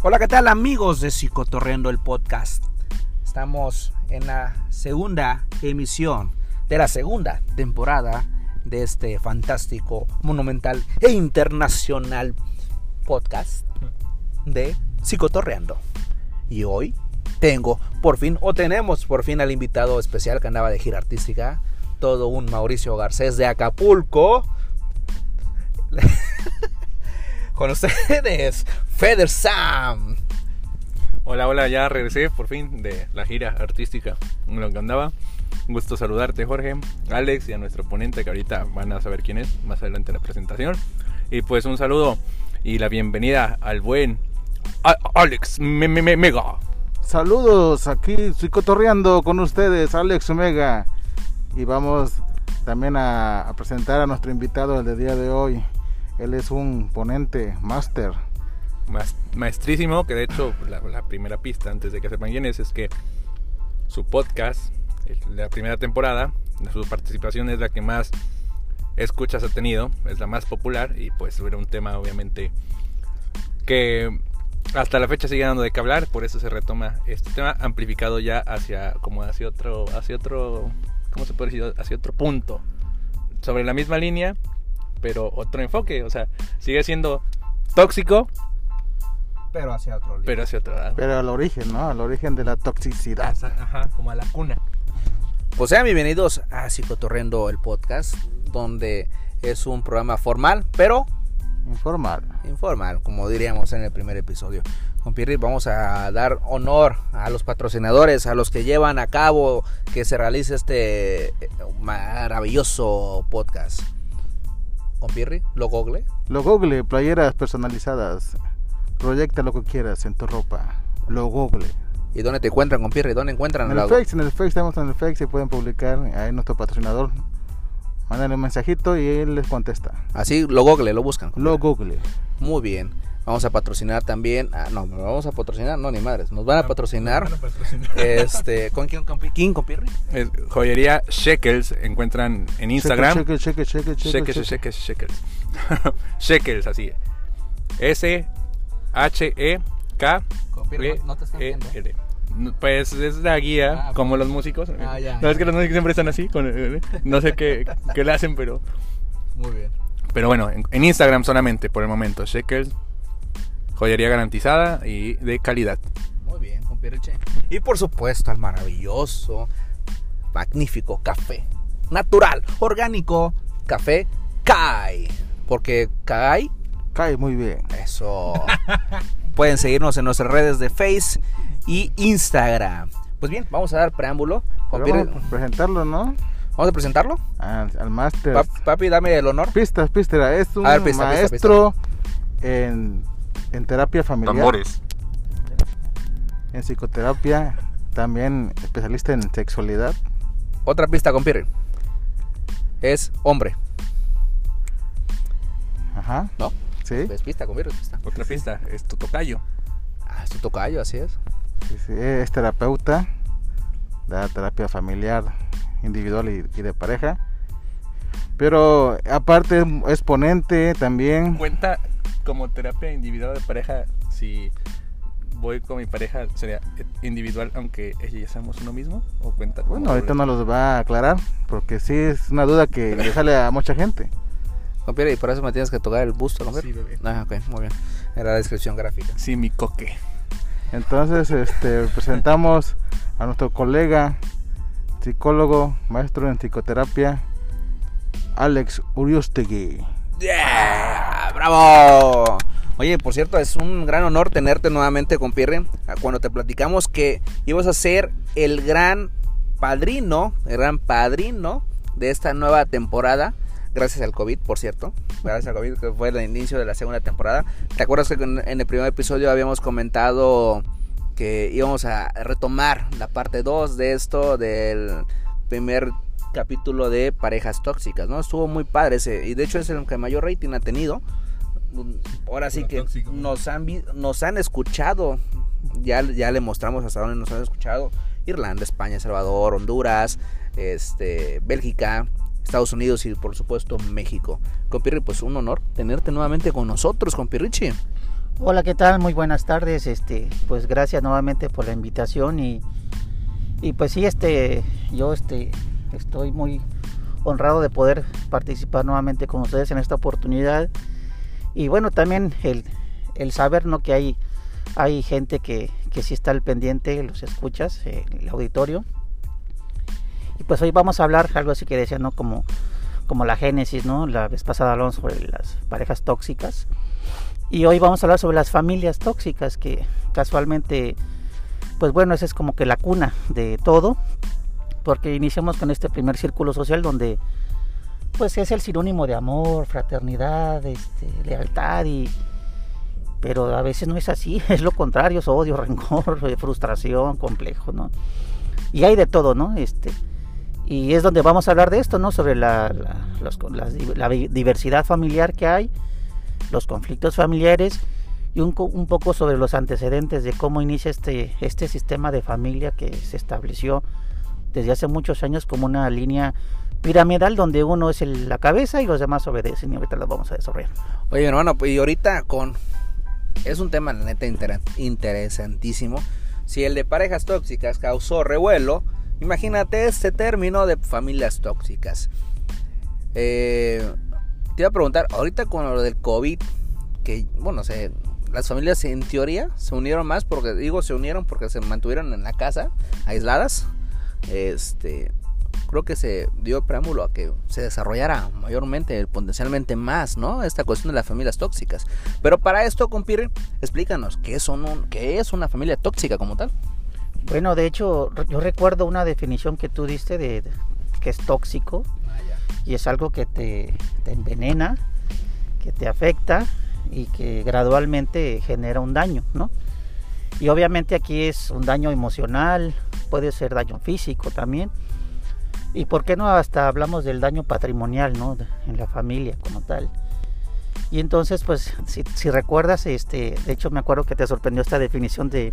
Hola, ¿qué tal amigos de Psicotorreando el podcast? Estamos en la segunda emisión de la segunda temporada de este fantástico, monumental e internacional podcast de Psicotorreando. Y hoy tengo por fin, o tenemos por fin al invitado especial que andaba de gira artística, todo un Mauricio Garcés de Acapulco. Con ustedes, Feder Sam. Hola, hola, ya regresé por fin de la gira artística en lo que andaba. Un gusto saludarte, Jorge, Alex y a nuestro ponente que ahorita van a saber quién es más adelante en la presentación. Y pues un saludo y la bienvenida al buen Alex Mega. Saludos, aquí estoy cotorreando con ustedes, Alex Mega. Y vamos también a, a presentar a nuestro invitado del día de hoy. Él es un ponente, máster. Maestrísimo, que de hecho la, primera pista antes de que sepan quién es es que su podcast, la primera temporada, su participación es la que más escuchas ha tenido, es la más popular y pues era un tema obviamente que hasta la fecha sigue dando de qué hablar, por eso se retoma este tema amplificado ya hacia como hacia otro hacia otro ¿cómo se puede decir? hacia otro punto sobre la misma línea pero otro enfoque. O sea, sigue siendo tóxico. Pero hacia otro lado. Pero hacia otro lado. Pero al origen, ¿no? Al origen de la toxicidad. Ajá, como a la cuna. Pues sean bienvenidos a Psicotorrendo el podcast, donde es un programa formal, pero... Informal. Informal, como diríamos en el primer episodio. Con Pierre vamos a dar honor a los patrocinadores, a los que llevan a cabo que se realice este maravilloso podcast con Pirri, lo Google. Lo Google, playeras personalizadas. Proyecta lo que quieras en tu ropa. Lo Google. ¿Y dónde te encuentran con Pirri? ¿Dónde encuentran? En el Face, en el Face, estamos en el Face, se pueden publicar. Ahí nuestro patrocinador. Mándale un mensajito y él les contesta. Así, lo Google, lo buscan. Lo Google. Muy bien. Vamos a patrocinar también. Ah, no, no vamos a patrocinar, no, ni madres. Nos van a patrocinar. Van a patrocinar. Este, ¿Con quién? ¿Con quién? Es joyería Shekels. Encuentran en Instagram. Shekels, Shekels, Shekels, Shekels. Shekels, Shekels. Shekels, así. S H E K E. L. Pues es la guía, ah, como los músicos. Ah, ya. No es que los músicos siempre están así. Con, no sé qué, qué le hacen, pero. Muy bien. Pero bueno, en, en Instagram solamente por el momento. Shekels Joyería garantizada y de calidad. Muy bien, con Pierreche. Y por supuesto al maravilloso, magnífico café. Natural, orgánico, café Kai. Porque Kai... Kai muy bien. Eso. Pueden seguirnos en nuestras redes de Face y Instagram. Pues bien, vamos a dar preámbulo. Con vamos a presentarlo, ¿no? ¿Vamos a presentarlo? Al, al máster. papi, dame el honor. Pistas, pistas. Es un ver, pista, maestro pista, pista. en en terapia familiar. Tambores. En psicoterapia, también especialista en sexualidad. Otra pista con Pierre. Es hombre. Ajá. ¿No? Sí. Es pista con Pierre, pista. Otra pista, es tu tocayo. Ah, es tu tocayo, así es. Sí, sí, es terapeuta, da terapia familiar, individual y, y de pareja. Pero aparte es ponente también. Cuenta como terapia individual de pareja, si voy con mi pareja, ¿sería individual aunque ella ya seamos uno mismo? ¿O cuenta bueno, ahorita no los va a aclarar, porque sí es una duda que le sale a mucha gente. Compiere, y por eso me tienes que tocar el busto, ¿no? Sí, bebé. Ah, ok, muy bien. Era la descripción gráfica. Sí, mi coque. Entonces, este, presentamos a nuestro colega, psicólogo, maestro en psicoterapia, Alex Uriostegui. ¡Yeah! ¡Bravo! Oye, por cierto, es un gran honor tenerte nuevamente con Pierre. Cuando te platicamos que ibas a ser el gran padrino, el gran padrino de esta nueva temporada. Gracias al COVID, por cierto. Gracias al COVID, que fue el inicio de la segunda temporada. ¿Te acuerdas que en el primer episodio habíamos comentado que íbamos a retomar la parte 2 de esto, del primer capítulo de parejas tóxicas, ¿no? Estuvo muy padre ese, y de hecho es el que mayor rating ha tenido. Ahora sí que tóxico. nos han, nos han escuchado, ya, ya le mostramos hasta dónde nos han escuchado. Irlanda, España, Salvador, Honduras, este, Bélgica, Estados Unidos y por supuesto México. Compirri, pues un honor tenerte nuevamente con nosotros, Compirrichi. Hola, ¿qué tal? Muy buenas tardes. Este, pues gracias nuevamente por la invitación y, y pues sí, este, yo este, estoy muy honrado de poder participar nuevamente con ustedes en esta oportunidad y bueno, también el, el saber ¿no? que hay, hay gente que, que sí está al pendiente, los escuchas, eh, el auditorio. Y pues hoy vamos a hablar algo así que decía, ¿no? Como, como la génesis, ¿no? La vez pasada hablamos sobre las parejas tóxicas. Y hoy vamos a hablar sobre las familias tóxicas, que casualmente, pues bueno, esa es como que la cuna de todo, porque iniciamos con este primer círculo social donde pues es el sinónimo de amor, fraternidad, este, lealtad y pero a veces no es así, es lo contrario, es odio, rencor, frustración, complejo, ¿no? Y hay de todo, ¿no? Este, y es donde vamos a hablar de esto, ¿no? Sobre la, la, la diversidad familiar que hay, los conflictos familiares y un, un, poco sobre los antecedentes de cómo inicia este, este sistema de familia que se estableció desde hace muchos años como una línea piramidal donde uno es el, la cabeza y los demás obedecen y ahorita lo vamos a desarrollar. Oye hermano, pues y ahorita con... Es un tema la neta inter interesantísimo. Si el de parejas tóxicas causó revuelo, imagínate este término de familias tóxicas. Eh, te iba a preguntar, ahorita con lo del COVID, que bueno, se, las familias en teoría se unieron más, porque digo se unieron porque se mantuvieron en la casa, aisladas. Este, creo que se dio preámbulo a que se desarrollara mayormente, potencialmente más, ¿no? Esta cuestión de las familias tóxicas. Pero para esto, compire, explícanos, ¿qué, son ¿qué es una familia tóxica como tal? Bueno, de hecho, yo recuerdo una definición que tú diste de, de que es tóxico y es algo que te, te envenena, que te afecta y que gradualmente genera un daño, ¿no? Y obviamente aquí es un daño emocional, puede ser daño físico también y por qué no hasta hablamos del daño patrimonial, ¿no? En la familia como tal. Y entonces, pues, si, si, recuerdas, este, de hecho me acuerdo que te sorprendió esta definición de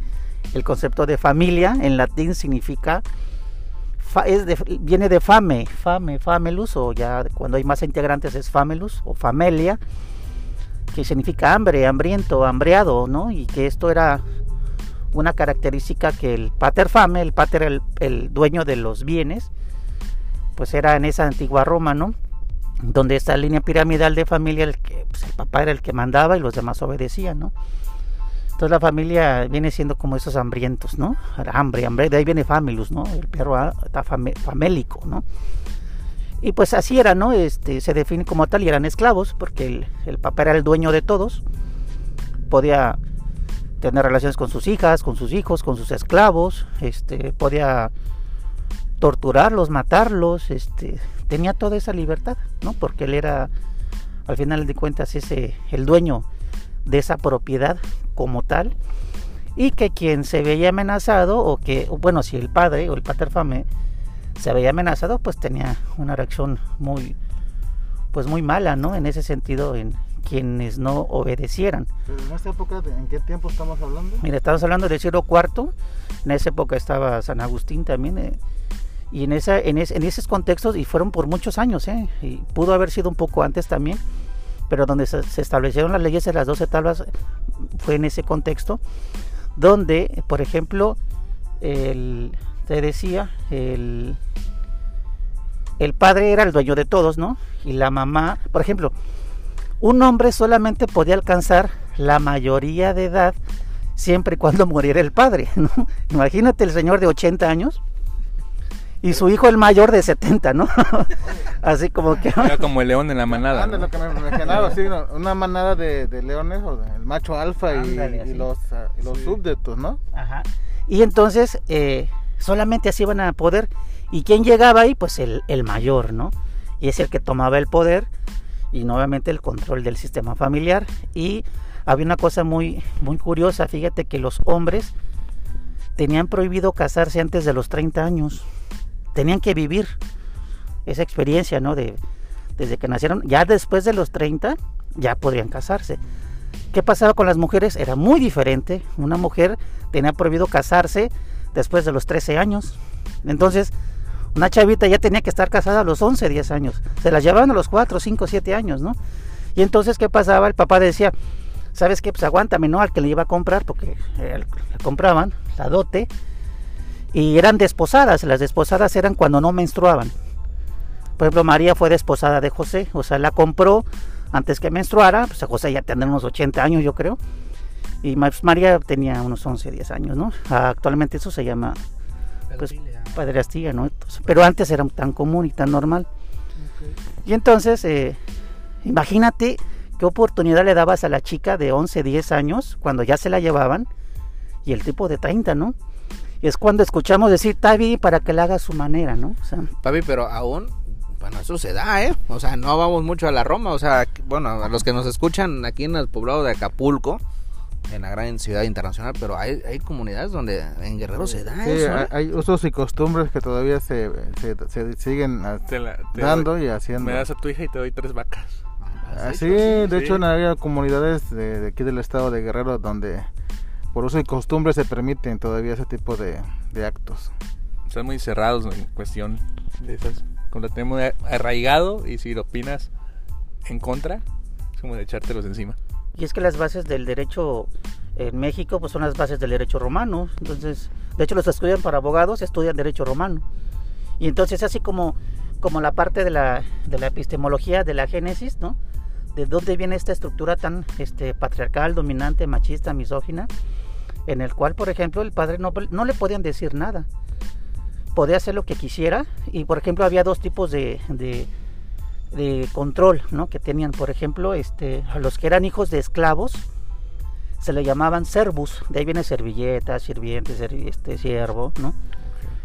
el concepto de familia. En latín significa, fa, es de, viene de fame, fame, famelus, o ya cuando hay más integrantes es famelus o familia, que significa hambre, hambriento, hambreado, ¿no? Y que esto era una característica que el pater fame, el pater el, el dueño de los bienes, pues era en esa antigua Roma, ¿no? Donde esta línea piramidal de familia, el, que, pues el papá era el que mandaba y los demás obedecían, ¿no? Entonces la familia viene siendo como esos hambrientos, ¿no? Hambre, hambre, de ahí viene familus, ¿no? El perro está fam famélico, ¿no? Y pues así era, ¿no? Este, se define como tal y eran esclavos, porque el, el papá era el dueño de todos, podía tener relaciones con sus hijas, con sus hijos, con sus esclavos, este, podía torturarlos, matarlos, este, tenía toda esa libertad, ¿no? Porque él era, al final de cuentas, ese, el dueño de esa propiedad como tal, y que quien se veía amenazado, o que, bueno, si el padre o el pater fame se veía amenazado, pues tenía una reacción muy, pues muy mala, ¿no? En ese sentido, en quienes no obedecieran. Pero en esta época, ¿en qué tiempo estamos hablando? Mira, estamos hablando del siglo IV, en esa época estaba San Agustín también, eh, y en, esa, en, es, en, esos contextos, y fueron por muchos años, ¿eh? y pudo haber sido un poco antes también, pero donde se, establecieron las leyes de las 12 tablas fue en ese contexto, donde, por ejemplo, el, te decía, el, el padre era el dueño de todos, ¿no? Y la mamá, por ejemplo, un hombre solamente podía alcanzar la mayoría de edad siempre y cuando muriera el padre, ¿no? Imagínate el señor de 80 años y su hijo el mayor de 70, ¿no? Así como que... Era como el león en la manada. Ah, ¿no? lo que me imaginaba, sí, una manada de, de leones, o de, el macho alfa Ándale, y, y, los, uh, y los sí. súbditos, ¿no? Ajá. Y entonces eh, solamente así iban a poder. ¿Y quién llegaba ahí? Pues el, el mayor, ¿no? Y es el que tomaba el poder y nuevamente el control del sistema familiar. Y había una cosa muy, muy curiosa, fíjate que los hombres tenían prohibido casarse antes de los 30 años tenían que vivir esa experiencia, ¿no? De, desde que nacieron, ya después de los 30, ya podrían casarse. ¿Qué pasaba con las mujeres? Era muy diferente. Una mujer tenía prohibido casarse después de los 13 años. Entonces, una chavita ya tenía que estar casada a los 11, 10 años. Se las llevaban a los 4, 5, 7 años, ¿no? Y entonces, ¿qué pasaba? El papá decía, ¿sabes qué? Pues aguántame, ¿no? Al que le iba a comprar, porque eh, le compraban la dote. Y eran desposadas, las desposadas eran cuando no menstruaban. Por ejemplo, María fue desposada de José, o sea, la compró antes que menstruara, pues a José ya tendría unos 80 años, yo creo. Y María tenía unos 11, 10 años, ¿no? Actualmente eso se llama pues, padrastía, ¿no? pero antes era tan común y tan normal. Y entonces, eh, imagínate qué oportunidad le dabas a la chica de 11, 10 años cuando ya se la llevaban y el tipo de 30, ¿no? Es cuando escuchamos decir, Tavi, para que la haga a su manera, ¿no? O sea, Papi, pero aún, bueno, eso se da, ¿eh? O sea, no vamos mucho a la Roma, o sea, bueno, a los que nos escuchan aquí en el poblado de Acapulco, en la gran ciudad internacional, pero hay, hay comunidades donde en Guerrero se da eso. ¿eh? Hay usos y costumbres que todavía se, se, siguen dando y haciendo. Me das a tu hija y te doy tres vacas. Ah, sí, de hecho, hay comunidades de, aquí del estado de Guerrero donde por uso y costumbre se permiten todavía ese tipo de, actos. Están muy cerrados en cuestión de esas. Cuando tenemos arraigado y si lo opinas en contra, es como de echártelos encima. Y es que las bases del derecho en México pues son las bases del derecho romano. Entonces, de hecho los estudian para abogados, estudian derecho romano. Y entonces así como, como la parte de la, de la epistemología de la Génesis, ¿no? De dónde viene esta estructura tan este, patriarcal, dominante, machista, misógina, en el cual, por ejemplo, el padre no, no le podían decir nada. Podía hacer lo que quisiera y, por ejemplo, había dos tipos de de control ¿no? que tenían, por ejemplo, este, a los que eran hijos de esclavos, se le llamaban servus, de ahí viene servilleta, sirviente, este, siervo, ¿no?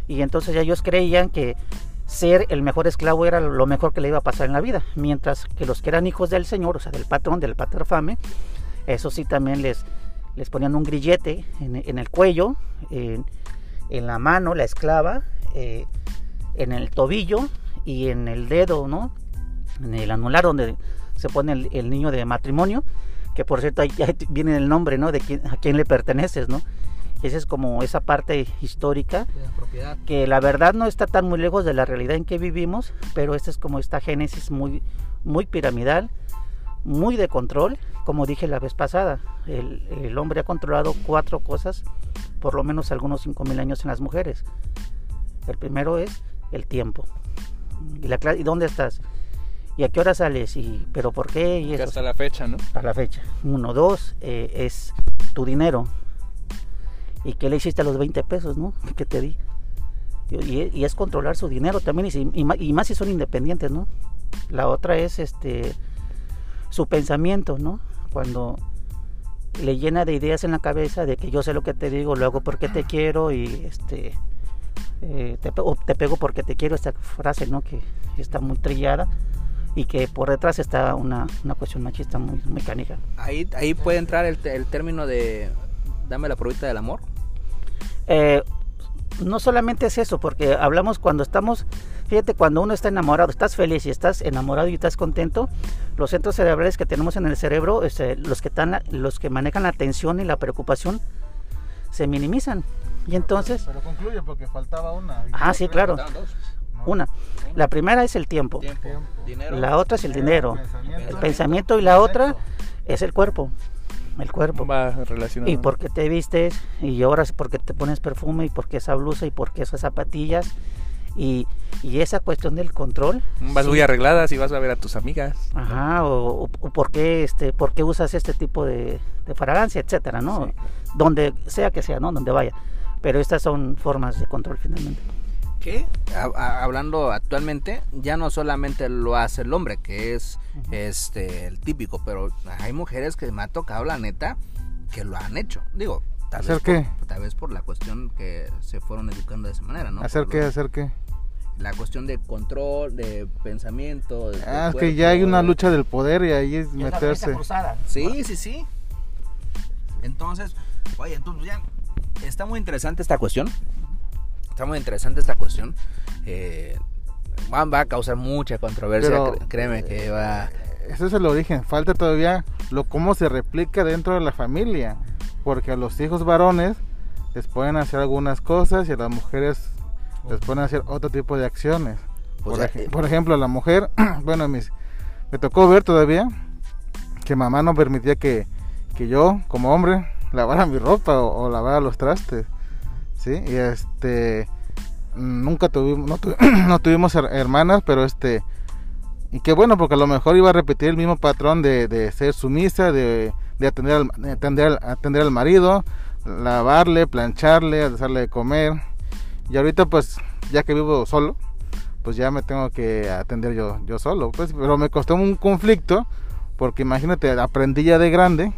Y entonces ellos creían que ser el mejor esclavo era lo mejor que le iba a pasar en la vida, mientras que los que eran hijos del Señor, o sea, del patrón, del paterfame, eso sí también les, les ponían un grillete en, el cuello, en, la mano, la esclava, eh, en el tobillo y en el dedo, ¿no? en el anular donde se pone el, niño de matrimonio, que por cierto ahí viene el nombre, ¿no? De quién, a quién le perteneces, ¿no? Esa es como esa parte histórica que la verdad no está tan muy lejos de la realidad en que vivimos, pero esta es como esta génesis muy, muy piramidal, muy de control, como dije la vez pasada. El, el hombre ha controlado cuatro cosas, por lo menos algunos cinco mil años en las mujeres. El primero es el tiempo. ¿Y, la, ¿y dónde estás? ¿Y a qué hora sales? ¿Y, ¿Pero por qué? Y eso. Hasta la fecha, ¿no? A la fecha. Uno, dos, eh, es tu dinero. ¿Y qué le hiciste a los 20 pesos, no? Que te di. Y, es controlar su dinero también, y, y, más si son independientes, ¿no? La otra es este su pensamiento, ¿no? Cuando le llena de ideas en la cabeza de que yo sé lo que te digo, lo hago porque te quiero y este eh, te, te pego porque te quiero, esta frase, ¿no? Que está muy trillada y que por detrás está una, una cuestión machista muy mecánica. Ahí, ahí puede entrar el, el término de dame la probita del amor. Eh, no solamente es eso, porque hablamos cuando estamos, fíjate, cuando uno está enamorado, estás feliz y estás enamorado y estás contento, los centros cerebrales que tenemos en el cerebro, este, los, que están, los que manejan la tensión y la preocupación, se minimizan. Y entonces... Pero, concluye porque faltaba una. Ah, sí, claro. Una. La primera es el tiempo. La otra es el dinero. El pensamiento y la otra es el cuerpo. El cuerpo. Va relacionado. Y por qué te vistes, y ahora por qué te pones perfume, y por qué esa blusa, y por qué esas zapatillas. Y, esa cuestión del control. Vas muy arregladas y vas a ver a tus amigas. Ajá, o, por, qué este, por qué usas este tipo de, de fragancia, etcétera, ¿no? Donde sea que sea, ¿no? Donde vaya. Pero estas son formas de control finalmente que hablando actualmente ya no solamente lo hace el hombre que es este el típico pero hay mujeres que me ha tocado la neta que lo han hecho. Digo tal vez qué? Por, tal vez por la cuestión que se fueron educando de esa manera no hacer qué hacer qué la cuestión de control de pensamiento ah es que ya hay una lucha del poder y ahí es, meterse. sí sí sí. Entonces oye entonces ya está muy interesante esta cuestión está muy interesante esta cuestión. Eh, va a causar mucha controversia, créeme que va. Ese es el origen. Falta todavía lo cómo se replica dentro de la familia, porque a los hijos varones les pueden hacer algunas cosas y a las mujeres les pueden hacer otro tipo de acciones. Por, ejemplo, la mujer, bueno, mis, me tocó ver todavía que mamá no permitía que, que yo, como hombre, lavara mi ropa o, o lavara los trastes. ¿Sí? Y este. Nunca tuvimos. No, tu- no tuvimos her- hermanas, pero este. Y qué bueno, porque a lo mejor iba a repetir el mismo patrón de, de ser sumisa, de, de atender, al, de atender, atender al marido, lavarle, plancharle, hacerle de comer. Y ahorita, pues, ya que vivo solo, pues ya me tengo que atender yo, yo solo. Pues, pero me costó un conflicto, porque imagínate, aprendí ya de grande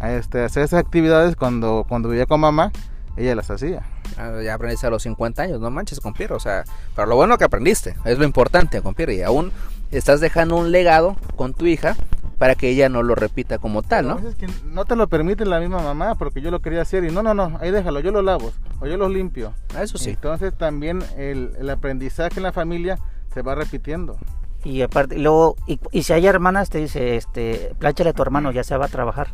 a este, hacer esas actividades cuando, cuando vivía con mamá, ella las hacía. Ah, Ya aprendiste a los 50 años, no manches, compierre. O sea, pero lo bueno que aprendiste, es lo importante, compierre. Y aún estás dejando un legado con tu hija para que ella no lo repita como tal, A ¿no? veces que no te lo permite la misma mamá porque yo lo quería hacer y no, no, no, ahí déjalo, yo lo lavo o yo los limpio. Ah, Eso sí. Entonces también el, el aprendizaje en la familia se va repitiendo. Y aparte, luego, y, y si hay hermanas, te dice, este, plánchale a tu hermano, ya se va a trabajar.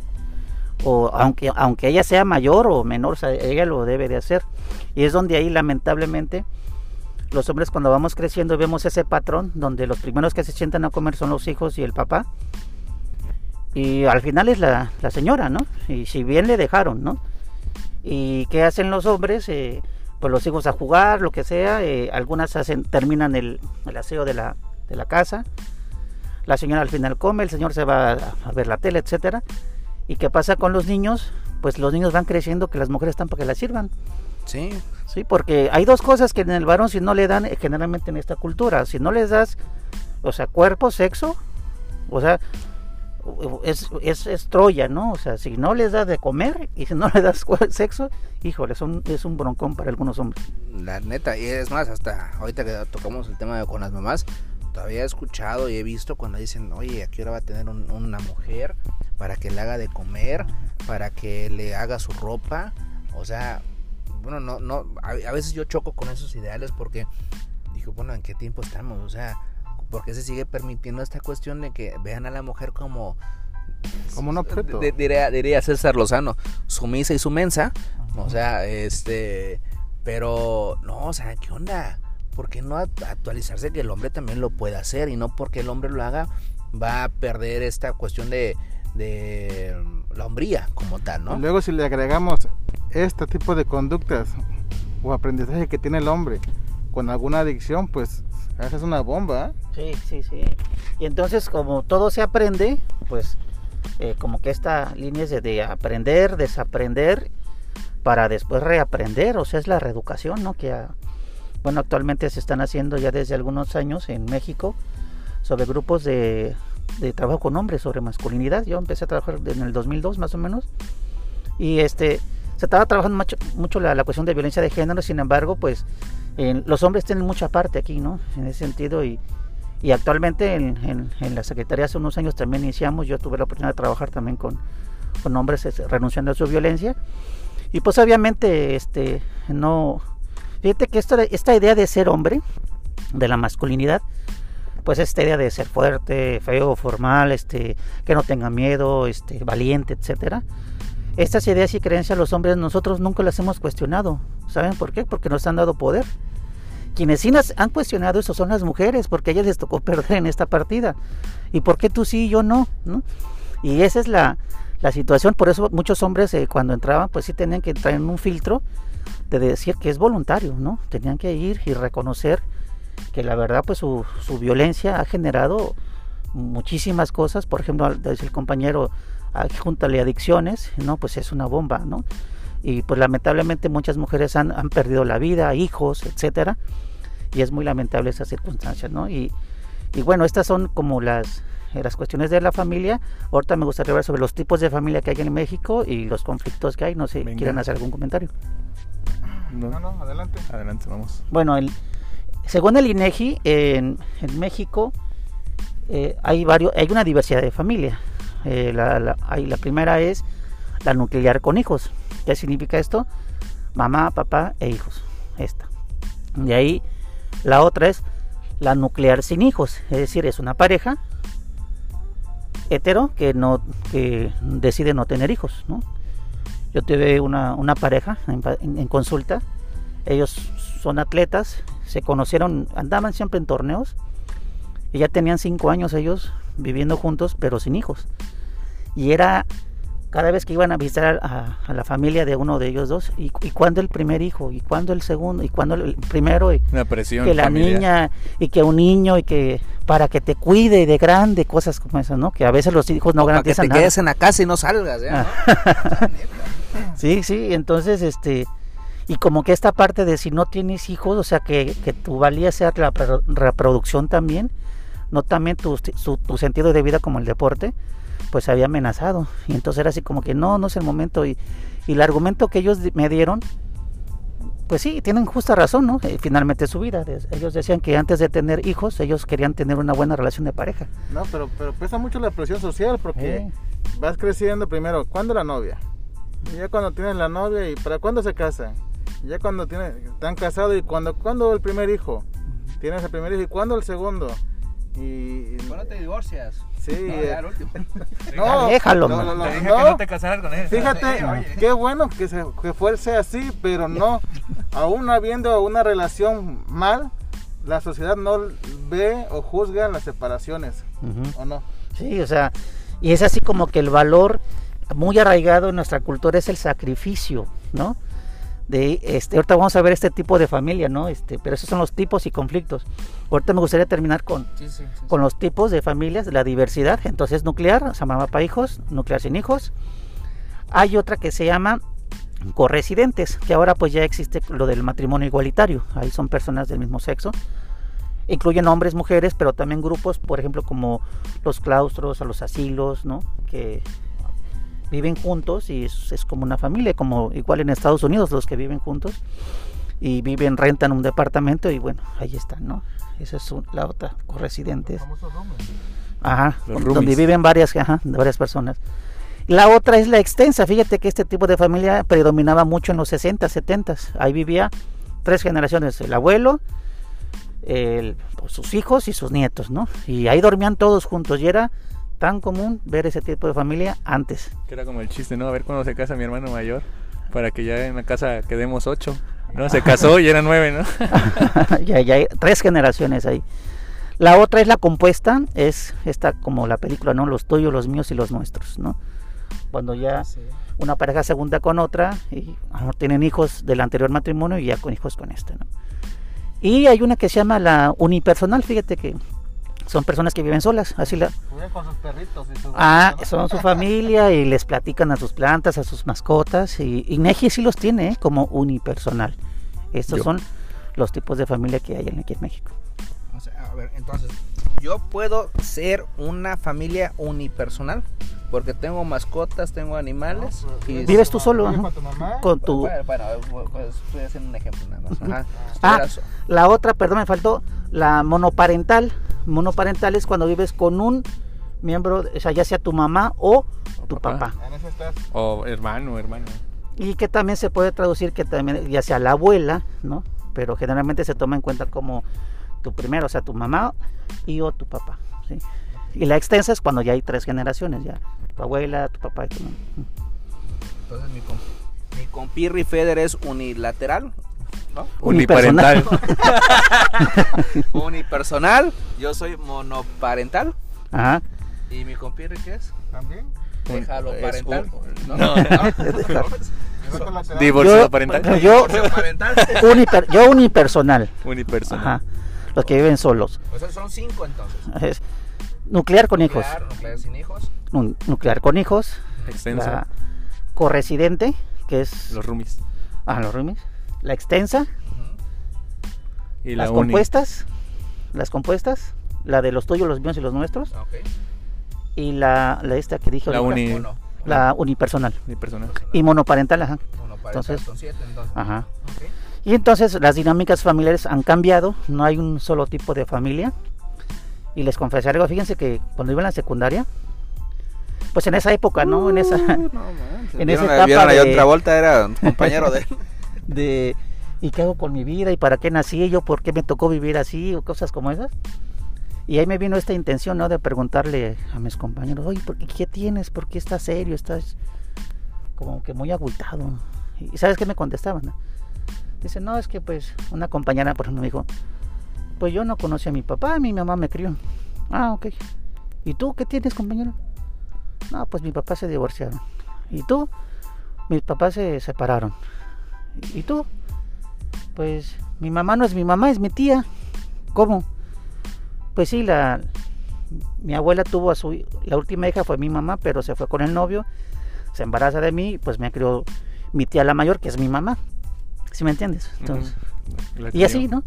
O aunque, aunque ella sea mayor o menor, ella lo debe de hacer. Y es donde ahí, lamentablemente, los hombres cuando vamos creciendo vemos ese patrón donde los primeros que se sientan a comer son los hijos y el papá. Y al final es la, la señora, ¿no? Y si bien le dejaron, ¿no? ¿Y qué hacen los hombres? Eh, pues los hijos a jugar, lo que sea. eh, algunas hacen, terminan el, el aseo de la, de la casa. La señora al final come, el señor se va a, a ver la tele, etcétera. ¿Y qué pasa con los niños? Pues los niños van creciendo que las mujeres están para que las sirvan. Sí. Sí, porque hay dos cosas que en el varón si no le dan eh, generalmente en esta cultura. Si no les das, o sea, cuerpo, sexo, o sea, es, es, es Troya, ¿no? O sea, si no les das de comer y si no le das sexo, híjole, es un, es un broncón para algunos hombres. La neta, y es más, hasta ahorita que tocamos el tema de con las mamás, todavía he escuchado y he visto cuando dicen, oye, ¿a qué hora va a tener un- una mujer para que le haga de comer, para que le haga su ropa? O sea, bueno, no, no, a, a veces yo choco con esos ideales porque digo, bueno, ¿en qué tiempo estamos? O sea, ¿por qué se sigue permitiendo esta cuestión de que vean a la mujer como... Como un objeto. de- diría, diría César Lozano, sumisa y sumensa. O sea, este. Pero, no, o sea, ¿qué onda? ¿Por qué no act- actualizarse que el hombre también lo puede hacer? Y no porque el hombre lo haga, va a perder esta cuestión de, de mm, la hombría como tal, ¿no? Luego si le agregamos este tipo de conductas o aprendizaje que tiene el hombre con alguna adicción, pues esa es una bomba. ¿eh? Sí, sí, sí. Y entonces como todo se aprende, pues eh, como que esta línea es de, de aprender, desaprender, para después reaprender, o sea, es la reeducación, ¿no? Que bueno, actualmente se están haciendo ya desde algunos años en México sobre grupos de, de trabajo con hombres, sobre masculinidad. Yo empecé a trabajar en el 2002 más o menos. Y este, se estaba trabajando mucho, mucho la, la cuestión de violencia de género, sin embargo, pues los hombres tienen mucha parte aquí, ¿no? En ese sentido y, y actualmente en, en- la Secretaría hace unos años también iniciamos, yo tuve la oportunidad de trabajar también con, con hombres renunciando a su violencia. Y pues obviamente, este, no... Fíjate que esto, de- esta idea de ser hombre, de la masculinidad, pues esta idea de ser fuerte, feo, formal, este, que no tenga miedo, este, valiente, etcétera. Estas ideas y creencias los hombres nosotros nunca las hemos cuestionado. ¿Saben por qué? Porque nos han dado poder. Quienes sí nos han cuestionado eso son las mujeres, porque a ellas les tocó perder en esta partida. ¿Y por qué tú sí y yo no? ¿No? Y esa es la, la situación. Por eso muchos hombres eh, cuando entraban, pues sí tenían que entrar en un filtro de decir que es voluntario, ¿no? Tenían que ir y reconocer que la verdad, pues su, su violencia ha generado muchísimas cosas. Por ejemplo, dice el compañero, júntale adicciones, ¿no? Pues es una bomba, ¿no? Y pues lamentablemente muchas mujeres han, han perdido la vida, hijos, etcétera. Y es muy lamentable esas circunstancias, ¿no? Y, y bueno, estas son como las, las cuestiones de la familia. Ahorita me gustaría hablar sobre los tipos de familia que hay en México y los conflictos que hay. No sé, Venga. ¿quieren hacer algún comentario? No. No, no, adelante. Adelante, vamos. Bueno, el, según el INEGI, en, México eh, hay, varios, hay una diversidad de familia. Eh, la, primera es la nuclear con hijos. ¿Qué significa esto? Mamá, papá e hijos. Esta. De ahí la otra es la nuclear sin hijos. Es decir, es una pareja hetero que no que decide no tener hijos. ¿no? Yo tuve una, una pareja en, pa- en- en consulta. Ellos son atletas, se conocieron, andaban siempre en torneos y ya tenían cinco años ellos viviendo juntos, pero sin hijos. Y era cada vez que iban a visitar a, a la familia de uno de ellos dos, y, y cuándo el primer hijo, y cuándo el segundo, y cuándo el primero, y Una presión. que la familiar. niña, y que un niño, y que para que te cuide de grande, cosas como eso, ¿no? Que a veces los hijos no Para que garantizan te nada. quedes en la casa y no salgas, ¿eh? Ah. Sí, sí, entonces, este, y como que esta parte de si no tienes hijos, o sea, que, que tu valía sea la pro- reproducción también, no también tu, su- tu sentido de vida como el deporte, pues se había amenazado. Y entonces era así como que no, no es el momento. Y, y el argumento que ellos me dieron, pues sí, tienen justa razón, ¿no? Eh, finalmente su vida. Ellos decían que antes de tener hijos, ellos querían tener una buena relación de pareja. No, pero, pero pesa mucho la presión social porque Eh. vas creciendo primero. ¿Cuándo la novia? Y ya cuando tienes la novia y para cuándo se casan. Ya cuando tienen, están casados y cuando, cuándo el primer hijo. Tienes el primer hijo y cuándo el segundo. Y ¿Cuándo te divorcias? sí, No, eh, ya, el último. no, Déjalo, no, no, no, Te dije no. que no te casaras con él. Fíjate, Sí, qué bueno que, se, que fuese así, pero no, aún habiendo una relación mal, la sociedad no ve o juzga las separaciones, Ujú. ¿o no? Sí, o sea, y es así como que el valor muy arraigado en nuestra cultura es el sacrificio, ¿no? De este, ahorita vamos a ver este tipo de familia, ¿no? Este, pero esos son los tipos y conflictos. Ahorita me gustaría terminar con, Sí, sí, sí. con los tipos de familias, la diversidad. Entonces, nuclear, o sea, mamá para hijos, nuclear sin hijos. Hay otra que se llama corresidentes, que ahora pues ya existe lo del matrimonio igualitario. Ahí son personas del mismo sexo. Incluyen hombres, mujeres, pero también grupos, por ejemplo, como los claustros o los asilos, ¿no? Que viven juntos y es, es como una familia, como igual en Estados Unidos los que viven juntos y viven, rentan un departamento y bueno, ahí están, ¿no? Esa es un- la otra, corresidentes. Ajá, Los donde roomies. viven varias, ajá, de varias personas. La otra es la extensa. Fíjate que este tipo de familia predominaba mucho en los 60, 70. Ahí vivía tres generaciones: el abuelo, el- pues, sus hijos y sus nietos, ¿no? Y ahí dormían todos juntos. Y era tan común ver ese tipo de familia antes. Que era como el chiste, ¿no? A ver cuándo se casa mi hermano mayor. Para que ya en la casa quedemos ocho. No, se casó y eran nueve, ¿no? ya, ya hay tres generaciones ahí. La otra es la compuesta, es esta como la película, ¿no? Los tuyos, los míos y los nuestros, ¿no? Cuando ya una pareja se junta con otra y a lo mejor tienen hijos del anterior matrimonio y ya con hijos con este, ¿no? Y hay una que se llama la unipersonal, fíjate que son personas que viven solas, así la... con sus perritos y sus Ah, son su familia y les platican a sus plantas, a sus mascotas y INEGI sí los tiene ¿eh? como unipersonal. Estos Yo. son los tipos de familia que hay en- aquí en México. O sea, a ver, entonces, yo puedo ser una familia unipersonal porque tengo mascotas, tengo animales. y Vives tú solo, ajá. con tu mamá. Con tu... Bueno, bueno, pues, estoy haciendo un ejemplo nada más. Ajá. Ah, la otra, perdón, me faltó, la monoparental. Monoparental es cuando vives con un miembro, o sea, ya sea tu mamá o tu papá. papá. En eso estás. O hermano, hermana. Y que también se puede traducir que también, ya sea la abuela, ¿no? Pero generalmente se toma en cuenta como tu primero, o sea, tu mamá y o tu papá. ¿sí? Y la extensa es cuando ya hay tres generaciones, ya tu abuela, tu papá y tu mamá. Entonces, mi, com- mi compirri Feder es unilateral. ¿no? Uniparental. Unipersonal. Yo soy monoparental. Ajá. ¿Y mi compirri qué es? ¿También? Déjalo parental. un- No. Divorcio Yo- parental. Yo, uniper- yo unipersonal. Unipersonal. Ajá. Los que viven solos. O sea, son cinco entonces. Es nuclear con hijos. Nuclear, nuclear sin hijos. Nu- Nuclear con hijos. Extenso. La corresidente, que es Los roomies. ah, los roomies. La extensa. Ujú. Y la las uni. compuestas. Las compuestas. La de los tuyos, los míos y los nuestros. Ok. Y la, la esta que dije La ahorita, uni. Mono. La unipersonal. Unipersonal. Y monoparental, ajá. Monoparental Entonces- son siete entonces. Ajá. Ok. Y entonces las dinámicas familiares han cambiado, no hay un solo tipo de familia. Y les confesé algo, fíjense que cuando iba en la secundaria, pues en esa época, ¿no? En esa en esa ¿Vieron, etapa vieron a de, John Travolta? Era un compañero de de ¿y qué hago con mi vida? ¿Y para qué nací yo? ¿Por qué me tocó vivir así? O cosas como esas. Y ahí me vino esta intención, ¿no? De preguntarle a mis compañeros, oye, ¿por qué, ¿qué tienes? ¿Por qué estás serio? Estás como que muy agüitado. ¿Y sabes qué me contestaban? Dice, no, es que pues una compañera, por ejemplo, me dijo, pues yo no conocí a mi papá, mi mamá me crió. Ah, ok. ¿Y tú qué tienes, compañero? No, pues mi papá se divorciaron. ¿Y tú? Mis papás se separaron. ¿Y tú? Pues mi mamá no es mi mamá, es mi tía. ¿Cómo? Pues sí, la mi abuela tuvo a su la última hija fue mi mamá, pero se fue con el novio, se embaraza de mí, pues me crió mi tía la mayor, que es mi mamá. ¿Sí me entiendes? Entonces, y así. ¿no?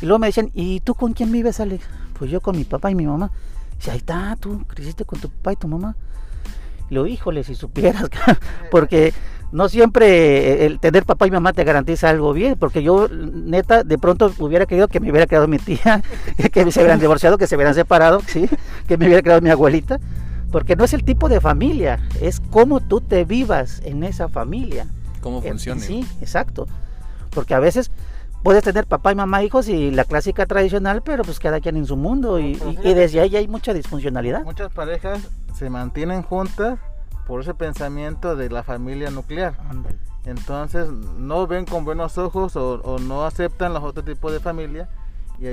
Y luego me decían, ¿y tú con quién vives, Alex? Pues yo con mi papá y mi mamá. Dice, ahí está, tú creciste con tu papá y tu mamá. Y luego, híjole, si supieras, porque no siempre el tener papá y mamá te garantiza algo bien, porque yo, neta, de pronto hubiera querido que me hubiera quedado mi tía, que se hubieran divorciado, que se hubieran separado, ¿sí? Que me hubiera quedado mi abuelita, porque no es el tipo de familia, es cómo tú te vivas en esa familia. ¿Cómo funciona? Sí, exacto. Porque a veces puedes tener papá y mamá hijos y la clásica tradicional, pero pues cada quien en su mundo y, y- y desde ahí hay mucha disfuncionalidad. Muchas parejas se mantienen juntas por ese pensamiento de la familia nuclear. Entonces no ven con buenos ojos o, o no aceptan los otros tipos de familia y,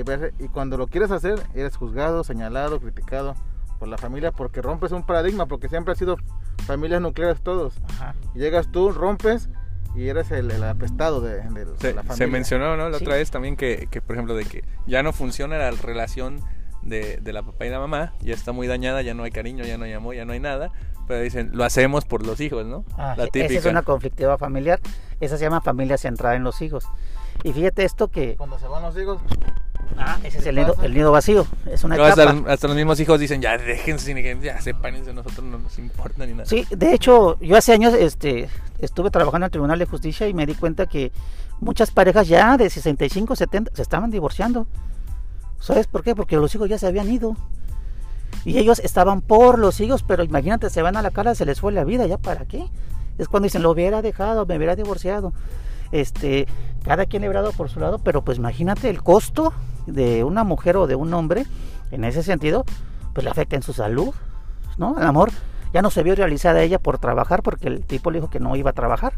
y cuando lo quieres hacer eres juzgado, señalado, criticado por la familia porque rompes un paradigma, porque siempre ha sido familias nucleares todos. Ajá. Llegas tú, rompes y eres el, el apestado de, de- de Se, la se familia. mencionó, ¿no? La Sí. otra vez también que, que, por ejemplo, de que ya no funciona la relación de, de la papá y la mamá, ya está muy dañada, ya no hay cariño, ya no hay amor, ya no hay nada, pero dicen, lo hacemos por los hijos, ¿no? Ah, la esa típica. es una conflictiva familiar. Esa se llama familia centrada en los hijos. Y fíjate esto que... Cuando se van los hijos, Ah, ese es el nido, el nido vacío. Es una etapa. hasta, hasta los mismos hijos dicen, ya déjense, ya sepárense, nosotros no nos importa ni nada. Sí, de hecho, yo hace años este, estuve trabajando en el Tribunal de Justicia y me di cuenta que muchas parejas ya de 65, 70 se estaban divorciando. ¿Sabes por qué? Porque los hijos ya se habían ido. Y ellos estaban por los hijos, pero imagínate, se van a la cara, se les fue la vida, ¿ya para qué? Es cuando dicen, lo hubiera dejado, me hubiera divorciado. Este, cada quien dado por su lado, pero pues imagínate el costo de una mujer o de un hombre, en ese sentido, pues le afecta en su salud, ¿no? El amor ya no se vio realizada ella por trabajar porque el tipo le dijo que no iba a trabajar.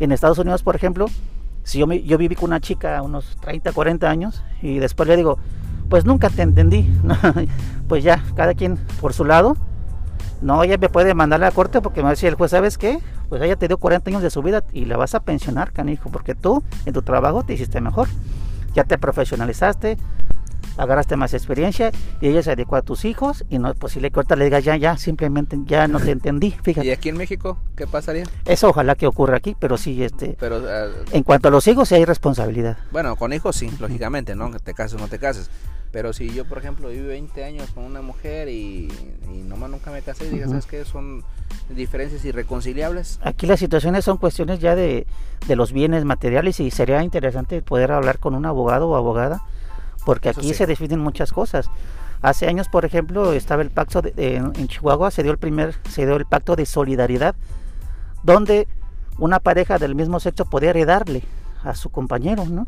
En Estados Unidos, por ejemplo, si yo, yo viví con una chica unos 30, 40 años y después le digo, pues nunca te entendí, pues ya, cada quien por su lado, no, ella me puede mandar a la corte porque me va a decir el juez, ¿sabes qué? Pues ella te dio 40 años de su vida y la vas a pensionar, canijo, porque tú en tu trabajo te hiciste mejor, ya te profesionalizaste, agarraste más experiencia y ella se adecuó a tus hijos y no es posible que ahorita le digas ya, ya, simplemente ya no te entendí, ¿Y fíjate. aquí en México qué pasaría? Eso ojalá que ocurra aquí, pero sí, este, Pero, ah, en cuanto a los hijos sí hay responsabilidad. bueno, con hijos sí, lógicamente, ¿no? Que te cases o no te cases. Pero si yo, por ejemplo, viví 20 años con una mujer y, y nomás nunca me casé, y digas, Ujú. ¿sabes qué? Son diferencias irreconciliables. Aquí las situaciones son cuestiones ya de, de los bienes materiales y sería interesante poder hablar con un abogado o abogada, porque Eso aquí sí. se definen muchas cosas. Hace años, por ejemplo, estaba el pacto de- en, en Chihuahua, se dio el primer, se dio el pacto de solidaridad, donde una pareja del mismo sexo podía heredarle a su compañero, ¿no?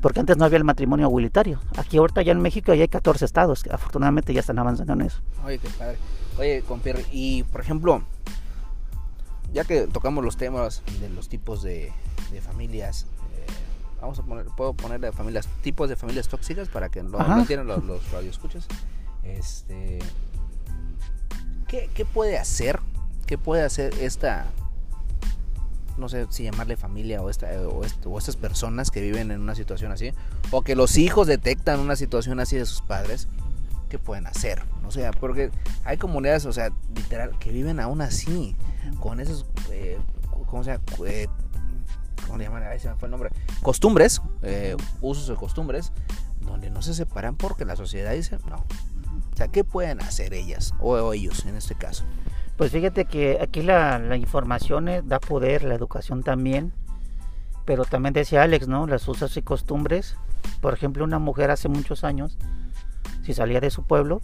Porque antes no había el matrimonio igualitario. Aquí ahorita ya en México ya hay 14 estados, que afortunadamente ya están avanzando en eso. Oye, qué padre. Oye, y por ejemplo, ya que tocamos los temas de los tipos de, de familias, eh, vamos a poner, puedo poner de familias, tipos de familias tóxicas para que lo, lo entiendan los, los radioescuchas. Este, ¿qué, ¿Qué puede hacer? ¿Qué puede hacer esta, no sé si llamarle familia o, esta, est- o estas personas que viven en una situación así? O que los hijos detectan una situación así de sus padres. ¿Qué pueden hacer? O sea, porque hay comunidades, o sea, literal, que viven aún así, con esos, eh, ¿cómo se llama? Eh, ¿Cómo le llaman? Ahí se me fue el nombre. Costumbres, eh, usos y costumbres, donde no se separan porque la sociedad dice no. O sea, ¿qué pueden hacer ellas o ellos en este caso? Pues fíjate que aquí la, información eh, da poder, la educación también, pero también decía Alex, ¿no? Las usos y costumbres. Por ejemplo, una mujer hace muchos años, si salía de su pueblo,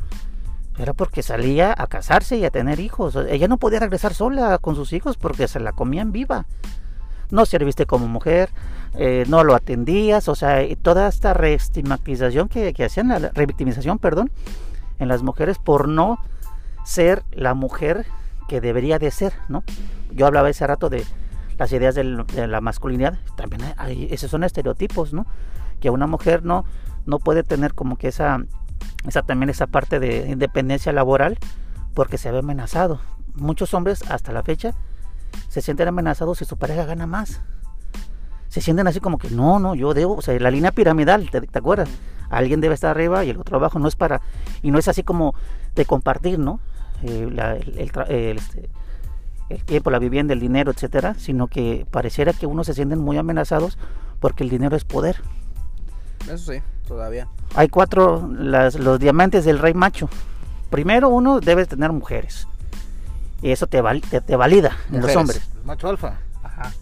era porque salía a casarse y a tener hijos. Ella no podía regresar sola con sus hijos porque se la comían viva. No serviste como mujer, eh, no lo atendías, o sea, toda esta reestigmatización que, que hacían, la revictimización, perdón, en las mujeres por no ser la mujer que debería de ser, ¿no? Yo hablaba ese rato de las ideas del- de la masculinidad, también hay- hay, esos son estereotipos, ¿no? Que una mujer no, no puede tener como que esa, esa también esa parte de independencia laboral porque se ve amenazado. muchos hombres hasta la fecha se sienten amenazados si su pareja gana más. Se sienten así como que no, no, yo debo, o sea, la línea piramidal, ¿te, te acuerdas? Alguien debe estar arriba y el otro abajo, no es para, y no es así como de compartir, ¿no? Eh, la- el, el tra- el, este, el tiempo, la vivienda, el dinero, etcétera, sino que pareciera que unos se sienten muy amenazados porque el dinero es poder. Eso sí, todavía. Hay cuatro, las, los diamantes del rey macho. Primero, uno, debes tener mujeres. Y eso te, val- te, te valida en los hombres. El macho alfa. Ajá.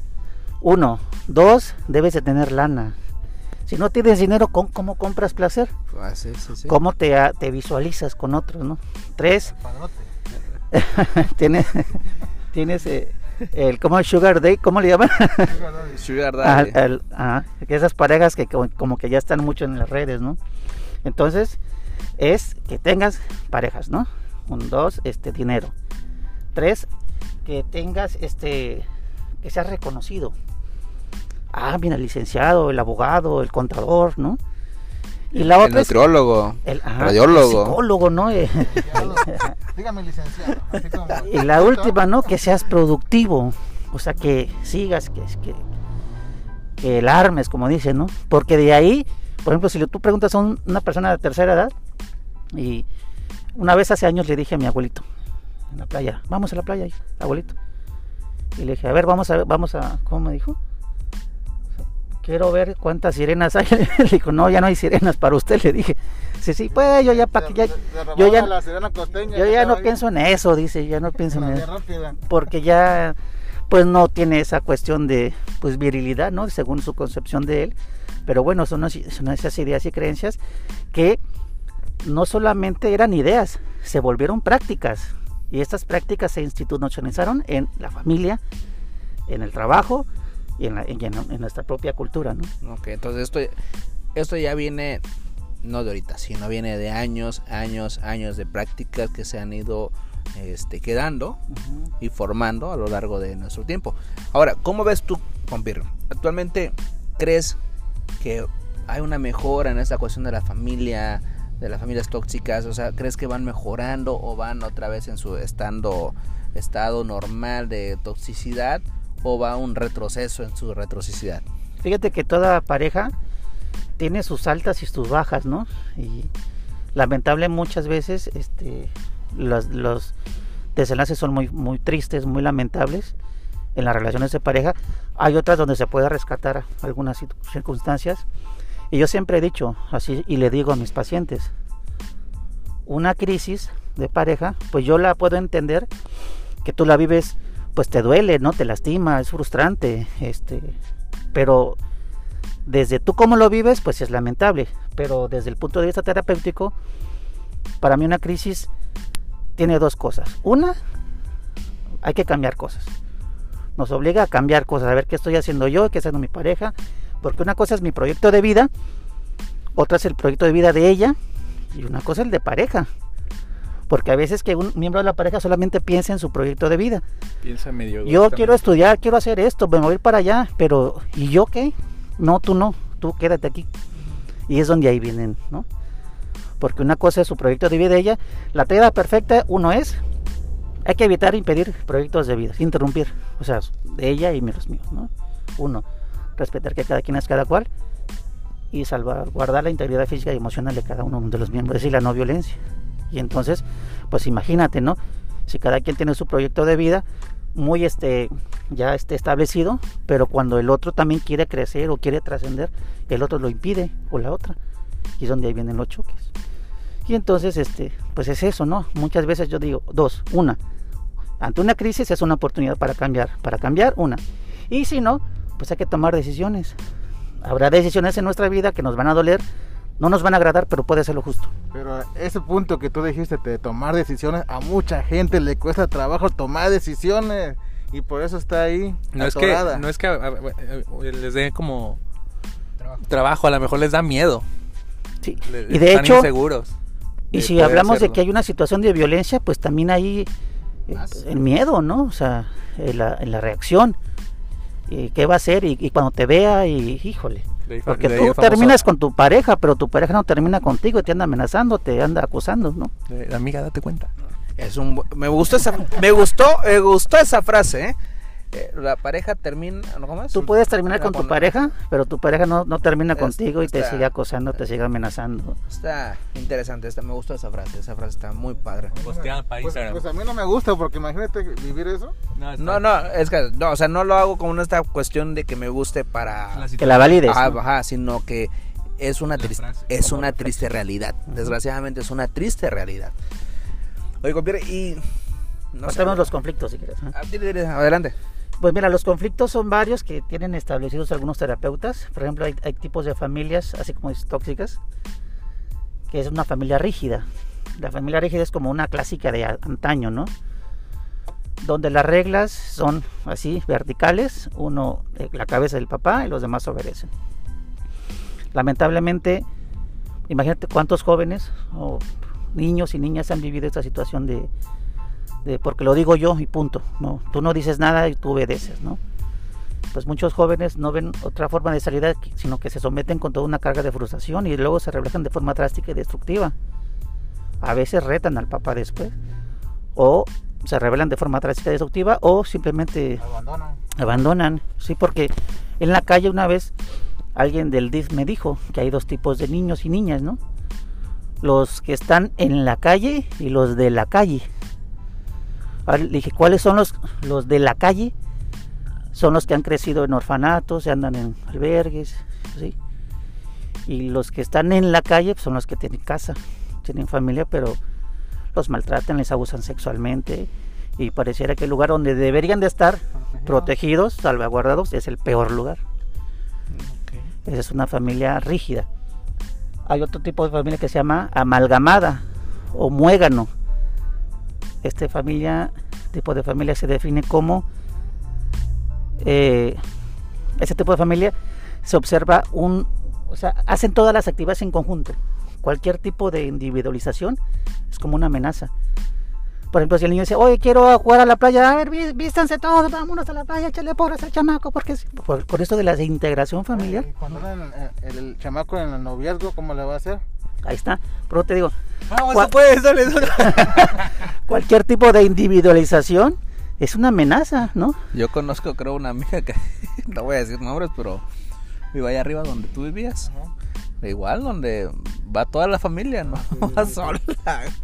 Uno. Dos, debes de tener lana. Si no tienes dinero, ¿cómo, cómo compras placer? Ah, sí, sí, sí. ¿Cómo te, te visualizas con otros? ¿no? Tres, El padrote. tienes, tienes eh, el, ¿cómo el sugar day? ¿Cómo le llaman? Sugar Daddy. al- ajá, que esas parejas que como, como que ya están mucho en las redes, ¿no? Entonces, es que tengas parejas, ¿no? Un, dos, este, dinero. Tres, que tengas, este, que seas reconocido. Ah, mira, el licenciado, el abogado, el contador, ¿no? Y la el otra es nutriólogo. el ajá, radiólogo. el psicólogo, ¿no? Dígame licenciado. Así como- y la última, ¿no? Que seas productivo. O sea, que sigas, que, que, que el armes, como dicen, ¿no? Porque de ahí, por ejemplo, si tú preguntas a un- una persona de tercera edad, y una vez hace años le dije a mi abuelito, en la playa, vamos a la playa, abuelito. Y le dije, a ver, vamos a, vamos a, ¿cómo me dijo? Quiero ver cuántas sirenas hay. Le dijo, no, ya no hay sirenas para usted. Le dije, sí, sí, pues yo ya, para que ya, le yo ya- la sirena costeña yo ya no ahí. pienso en eso, dice, ya no pienso en eso rápida. porque ya pues no tiene esa cuestión de pues virilidad, ¿no? Según su concepción de él. Pero bueno, son, son esas ideas y creencias que no solamente eran ideas, se volvieron prácticas. Y estas prácticas se institucionalizaron en la familia, en el trabajo y en, la- y en- en nuestra propia cultura, ¿no? Ok, entonces esto, esto ya viene, no de ahorita, sino viene de años, años, años de prácticas que se han ido este, quedando y formando a lo largo de nuestro tiempo. Ahora, ¿cómo ves tú, Pompirro? Actualmente, ¿crees que hay una mejora en esta cuestión de la familia, de las familias tóxicas? O sea, ¿crees que van mejorando o van otra vez en su estando, estado normal de toxicidad o va un retroceso en su retrocidad? Fíjate que toda pareja tiene sus altas y sus bajas, ¿no? Y lamentable muchas veces este, los, los desenlaces son muy, muy tristes, muy lamentables en las relaciones de pareja. Hay otras donde se puede rescatar algunas circunstancias. Y yo siempre he dicho así y le digo a mis pacientes, una crisis de pareja, pues yo la puedo entender que tú la vives, pues te duele, ¿no? Te lastima, es frustrante, este, pero desde tú cómo lo vives, pues es lamentable. Pero desde el punto de vista terapéutico, para mí una crisis tiene dos cosas. Una, hay que cambiar cosas. Nos obliga a cambiar cosas, a ver qué estoy haciendo yo, qué está haciendo mi pareja. Porque una cosa es mi proyecto de vida, otra es el proyecto de vida de ella, y una cosa es el de pareja. Porque a veces que un miembro de la pareja solamente piensa en su proyecto de vida. Piensa medio. Yo quiero estudiar, quiero hacer esto, me voy a ir para allá, pero ¿y yo qué? No, tú no, tú quédate aquí. Y es donde ahí vienen, ¿no? Porque una cosa es su proyecto de vida de ella, la tarea perfecta, uno es, hay que evitar impedir proyectos de vida, interrumpir, o sea, de ella y los míos, ¿no? Uno, respetar que cada quien es cada cual y salvaguardar la integridad física y emocional de cada uno de los miembros, es decir, la no violencia. Y entonces, pues imagínate, ¿no? Si cada quien tiene su proyecto de vida muy este ya esté establecido, pero cuando el otro también quiere crecer o quiere trascender, el otro lo impide o la otra. Y es donde ahí vienen los choques. Y entonces este, pues es eso, ¿no? Muchas veces yo digo, dos, una, ante una crisis es una oportunidad para cambiar, para cambiar una. Y si no, pues hay que tomar decisiones. Habrá decisiones en nuestra vida que nos van a doler, no nos van a agradar, pero puede ser lo justo. Pero ese punto que tú dijiste de tomar decisiones, a mucha gente le cuesta trabajo tomar decisiones y por eso está ahí. No es que, no es que a- a- a- les dé como trabajo, a lo mejor les da miedo. Sí. le- Y de están hecho, inseguros. Y de si hablamos de que hay una situación de violencia, pues también hay eh, el miedo, ¿no? O sea, en la, en la reacción. Y ¿Qué va a hacer? Y, y cuando te vea, y híjole. Porque tú terminas con tu pareja, pero tu pareja no termina contigo y te anda amenazando, te anda acusando, ¿no? de- amiga, date cuenta. Es un, me gustó esa, me gustó, me gustó esa frase, ¿eh? Eh, La pareja termina, ¿no? ¿cómo es? Tú puedes terminar con tu pareja, pero tu pareja no, no termina Es- contigo y te está- sigue acosando, te sigue amenazando. Está interesante, esta, me gustó esa frase, esa frase está muy padre. Posteada para Pues, Instagram. pues a mí no me gusta porque imagínate vivir eso. No, está- No, no, es que, no, o sea, no lo hago como esta cuestión de que me guste para... La Que la valides. Ajá, ¿no? ajá, sino que es una, La tris- frase, es una triste realidad. Desgraciadamente es una triste realidad. Oye, compadre, y... No Contemos los conflictos si quieres. Ah, dile, adelante. Pues mira, los conflictos son varios que tienen establecidos algunos terapeutas. Por ejemplo, hay, hay tipos de familias, así como tóxicas, que es una familia rígida. La familia rígida es como una clásica de antaño, ¿no? Donde las reglas son así, verticales, uno, eh, la cabeza del papá y los demás obedecen. Lamentablemente, imagínate cuántos jóvenes o niños y niñas han vivido esta situación de, de porque lo digo yo y punto. No, tú no dices nada y tú obedeces, ¿no? Pues muchos jóvenes no ven otra forma de salida sino que se someten con toda una carga de frustración y luego se reflejan de forma drástica y destructiva. A veces retan al papá después o se rebelan de forma drástica y destructiva o simplemente Abandona. abandonan, sí, porque en la calle una vez alguien del DIF me dijo que hay dos tipos de niños y niñas, ¿no? Los que están en la calle y los de la calle. Ahora le dije, ¿cuáles son los, los de la calle? Son los que han crecido en orfanatos, andan en albergues, ¿sí? Y los que están en la calle pues, son los que tienen casa, tienen familia, pero los maltratan, les abusan sexualmente y pareciera que el lugar donde deberían de estar protegidos, salvaguardados, es el peor lugar. Esa es una familia rígida. Hay otro tipo de familia que se llama amalgamada o muégano. Este familia, tipo de familia se define como eh, ese tipo de familia se observa un, o sea, hacen todas las actividades en conjunto. Cualquier tipo de individualización es como una amenaza. Por ejemplo, si el niño dice, oye, quiero jugar a la playa, a ver, ví- vístanse todos, vámonos a la playa, échale porras al chamaco, porque por, por esto de la integración familiar, Cuando el- el chamaco en el noviazgo, ¿cómo le va a hacer? Ahí está. Pero te digo, Vamos, ¿Cuál- tú puedes, dale, dale. cualquier tipo de individualización es una amenaza, ¿no? Yo conozco, creo, una amiga que, no voy a decir nombres, pero vive allá arriba donde tú vivías. Igual, donde va toda la familia, no va sola.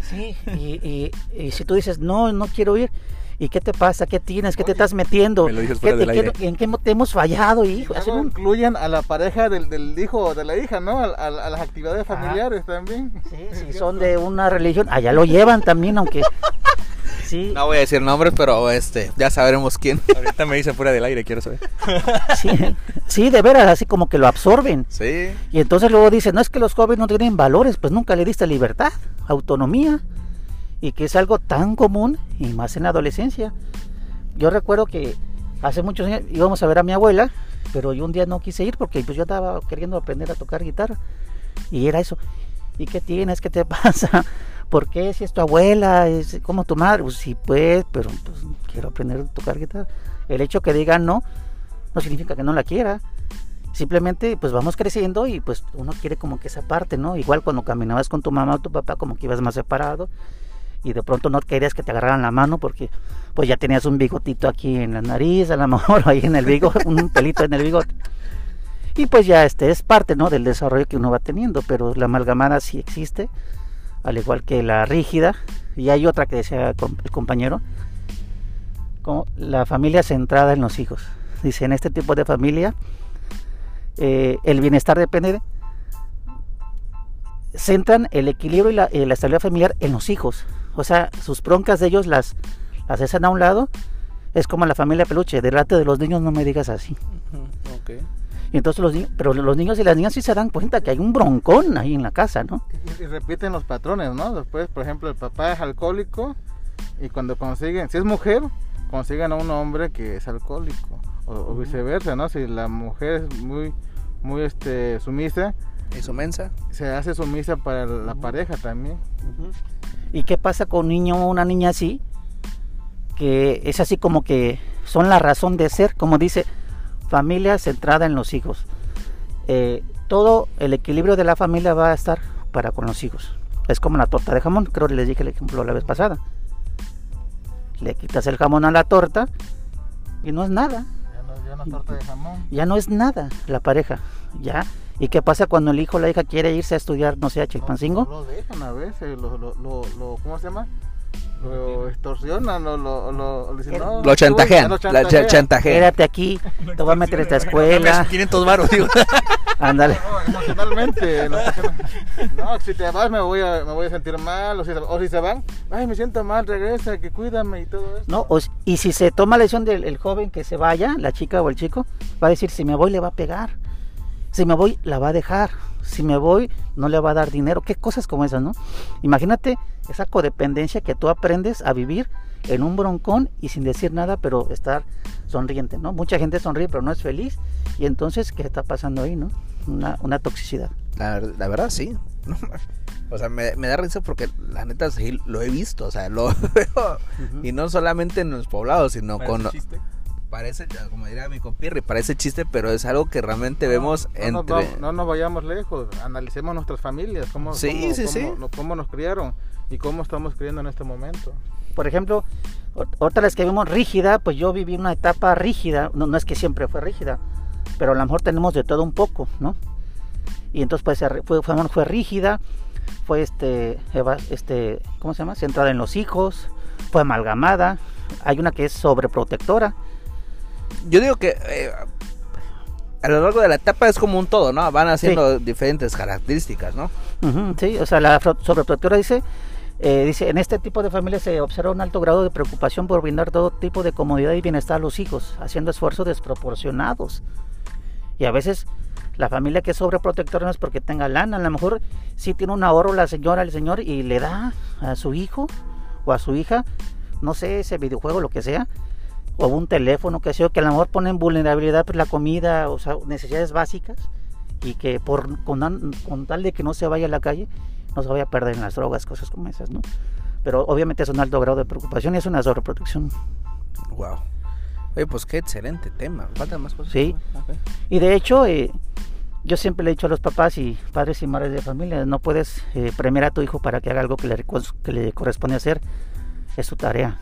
Sí, y, y- y si tú dices, no, no quiero ir, ¿y qué te pasa? ¿Qué tienes? ¿Qué te estás metiendo? me lo dices ¿Qué fuera del qué- aire. ¿En qué te hemos fallado, Y hijo? Hacen luego un- incluyen a la pareja del, del hijo o de la hija, ¿no? A, a- a las actividades familiares también. Sí, si son de una religión, allá lo llevan también, aunque... Sí, No voy a decir nombres, pero este, ya sabremos quién. Ahorita me dicen fuera del aire, quiero saber. sí, sí, de veras, así como que lo absorben. Sí. Y entonces luego dicen, no es que los jóvenes no tienen valores, pues nunca le diste libertad, autonomía, y que es algo tan común y más en la adolescencia. Yo recuerdo que hace muchos años íbamos a ver a mi abuela, pero yo un día no quise ir porque pues yo estaba queriendo aprender a tocar guitarra. Y era eso. ¿Y qué tienes? ¿Qué te pasa? ¿Por qué? Si es tu abuela, es como tu madre. Pues sí, pues, pero pues, quiero aprender a tocar guitarra. El hecho que digan no, no significa que no la quiera. Simplemente pues vamos creciendo y pues uno quiere como que esa parte, ¿no? Igual cuando caminabas con tu mamá o tu papá como que ibas más separado y de pronto no querías que te agarraran la mano porque pues ya tenías un bigotito aquí en la nariz, a lo mejor ahí en el bigote, un pelito en el bigote. Y pues ya este es parte, ¿no? Del desarrollo que uno va teniendo, pero la amalgamada sí existe, al igual que la rígida. Y hay otra que decía el compañero, como la familia centrada en los hijos. Dice, en este tipo de familia, eh, el bienestar depende de... Centran el equilibrio y la, y la estabilidad familiar en los hijos. O sea, sus broncas de ellos las, las hacen a un lado. Es como la familia peluche, delante de los niños no me digas así. Ok. Y entonces los niños, pero los niños y las niñas sí se dan cuenta que hay un broncón ahí en la casa, ¿no? Y, y repiten los patrones, ¿no? Después, por ejemplo, el papá es alcohólico y cuando consiguen, si es mujer, consiguen a un hombre que es alcohólico. O, o viceversa, ¿no? Si la mujer es muy, muy este, sumisa, ¿Y su mensa? se hace sumisa para la pareja también. ¿Y qué pasa con un niño o una niña así? Que es así como que son la razón de ser, como dice, familia centrada en los hijos. Eh, todo el equilibrio de la familia va a estar para con los hijos. Es como la torta de jamón, creo que les dije el ejemplo la vez pasada. le quitas el jamón a la torta y no es nada. Ya no, ya no es torta de jamón. Ya no es nada la pareja, ya. ¿Y qué pasa cuando el hijo o la hija quiere irse a estudiar, no sé, a No, Chilpancingo? No, lo dejan a veces, lo, lo, lo, lo- ¿cómo se llama? Lo extorsionan, lo, lo, lo, dicen, no, Lo chantajean, lo chantajean. chantajean. Quédate aquí, te voy a meter a esta escuela. 500 baros, digo. Ándale. No, emocionalmente. extorsionan. no, si te vas me voy a, me voy a sentir mal, o si, se- o si se van, ay, me siento mal, regresa, que cuídame y todo eso. No, o y si se toma la decisión del el joven que se vaya, la chica o el chico, va a decir, si me voy le va a pegar. Si me voy, la va a dejar. Si me voy, no le va a dar dinero. Qué cosas como esas, ¿no? Imagínate esa codependencia que tú aprendes a vivir en un broncón y sin decir nada, pero estar sonriente, ¿no? Mucha gente sonríe, pero no es feliz. Y entonces, ¿qué está pasando ahí, no? Una, una toxicidad. La, la verdad, sí. No, o sea, me, me da risa porque la neta sí lo he visto. O sea, lo veo. Y no solamente en los poblados, sino con. Parece, como diría mi compirri, parece chiste, pero es algo que realmente vemos no, no, entre. no, no nos vayamos lejos, analicemos nuestras familias, cómo, Sí, cómo, sí, cómo- sí. no- cómo nos criaron y cómo estamos criando en este momento. por ejemplo, ot- otra vez que vemos rígida, pues yo viví una etapa rígida, no, no es que siempre fue rígida, pero a lo mejor tenemos de todo un poco, ¿no? Y entonces pues fue, fue, fue rígida, fue este, eva- este, ¿cómo se llama? Centrada en los hijos, fue amalgamada, hay una que es sobreprotectora, Yo digo que eh, a lo largo de la etapa es como un todo, ¿no? Van haciendo diferentes características, ¿no? Sí, o sea, la sobreprotectora dice, eh, dice, en este tipo de familias se observa un alto grado de preocupación por brindar todo tipo de comodidad y bienestar a los hijos, haciendo esfuerzos desproporcionados. Y a veces la familia que es sobreprotectora no es porque tenga lana, a lo mejor sí tiene un ahorro la señora, el señor, y le da a su hijo o a su hija, no sé, ese videojuego, lo que sea, o un teléfono, que sea, que a lo mejor pone en vulnerabilidad pues, la comida, o sea, necesidades básicas, y que por con, con tal de que no se vaya a la calle, no se vaya a perder en las drogas, cosas como esas, ¿no? Pero obviamente es un alto grado de preocupación y es una sobreprotección. Wow. Oye, pues qué excelente tema. ¿Faltan más cosas? Sí. Y de hecho, eh, yo siempre le he dicho a los papás y padres y madres de familia, no puedes eh, premiar a tu hijo para que haga algo que le, que le corresponde hacer, es su tarea.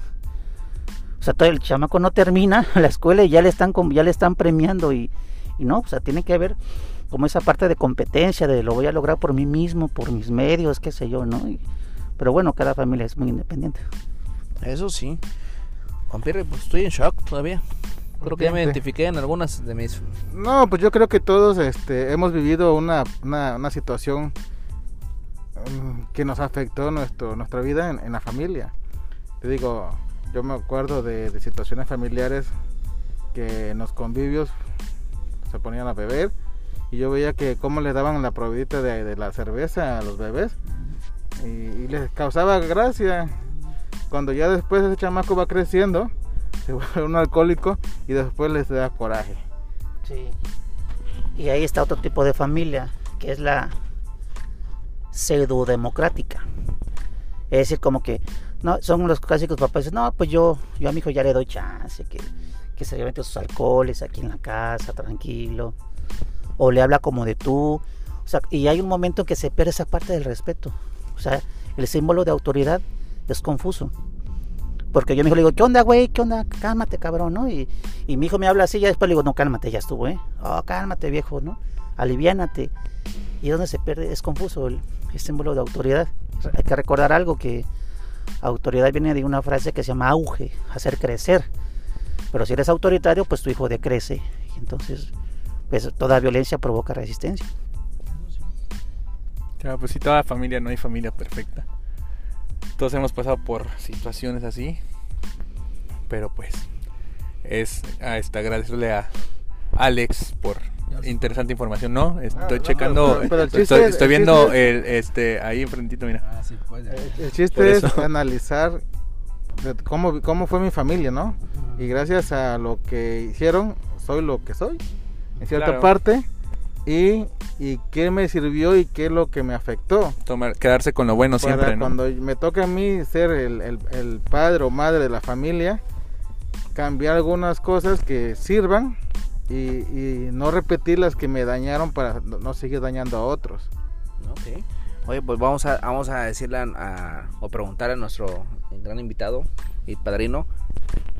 O sea, todo el chamaco no termina la escuela y ya le están, ya le están premiando y, y no, o sea, tiene que haber como esa parte de competencia, de lo voy a lograr por mí mismo, por mis medios, qué sé yo, ¿no? Y- pero bueno, cada familia es muy independiente. Eso sí. Compirri, pues estoy en shock todavía. Creo que ya me identifiqué en algunas de mis. No, pues yo creo que todos este, hemos vivido una, una, una situación mm, que nos afectó nuestro, nuestra vida en, en la familia. Te digo, yo me acuerdo de, situaciones familiares que en los convivios se ponían a beber y yo veía que cómo le daban la probadita de, la cerveza a los bebés y, y les causaba gracia. Cuando ya después ese chamaco va creciendo, se vuelve un alcohólico y después les da coraje. Sí. Y ahí está otro tipo de familia, que es la pseudo-democrática. Es decir, como que no son los clásicos papás, dicen, no, pues yo, yo a mi hijo ya le doy chance, que, que se lleve sus alcoholes aquí en la casa, tranquilo. O le habla como de tú. O sea, y hay un momento en que se pierde esa parte del respeto. O sea, el símbolo de autoridad es confuso. Porque yo a mi hijo le digo, ¿qué onda, güey? ¿Qué onda? Cálmate, cabrón, ¿no? Y, y mi hijo me habla así, ya después le digo, no, cálmate, ya estuvo, ¿eh? Oh, cálmate, viejo, ¿no? Aliviánate. Y es donde se pierde, es confuso el, símbolo de autoridad. Hay que recordar algo que autoridad viene de una frase que se llama auge, hacer crecer. Pero si eres autoritario, pues tu hijo decrece. Y entonces, pues toda violencia provoca resistencia. Claro, pues sí, toda familia, no hay familia perfecta. Todos hemos pasado por situaciones así. Pero pues, es a este, agradecerle a Alex por interesante información, ¿no? Estoy no, checando, pero- pero el estoy, chiste- estoy el viendo el, este, ahí enfrentito, mira. Ah, sí, pues. El, chiste es analizar cómo, cómo fue mi familia, ¿no? Y gracias a lo que hicieron, soy lo que soy, en cierta Claro. parte. Y, y qué me sirvió y qué es lo que me afectó. Tomar, quedarse con lo bueno Para siempre, ¿no? cuando me toca a mí ser el, el- el padre o madre de la familia, cambiar algunas cosas que sirvan y, y no repetir las que me dañaron para no no seguir dañando a otros. Ok. Oye, pues vamos a, vamos a decirle a, a- o preguntar a nuestro gran invitado y padrino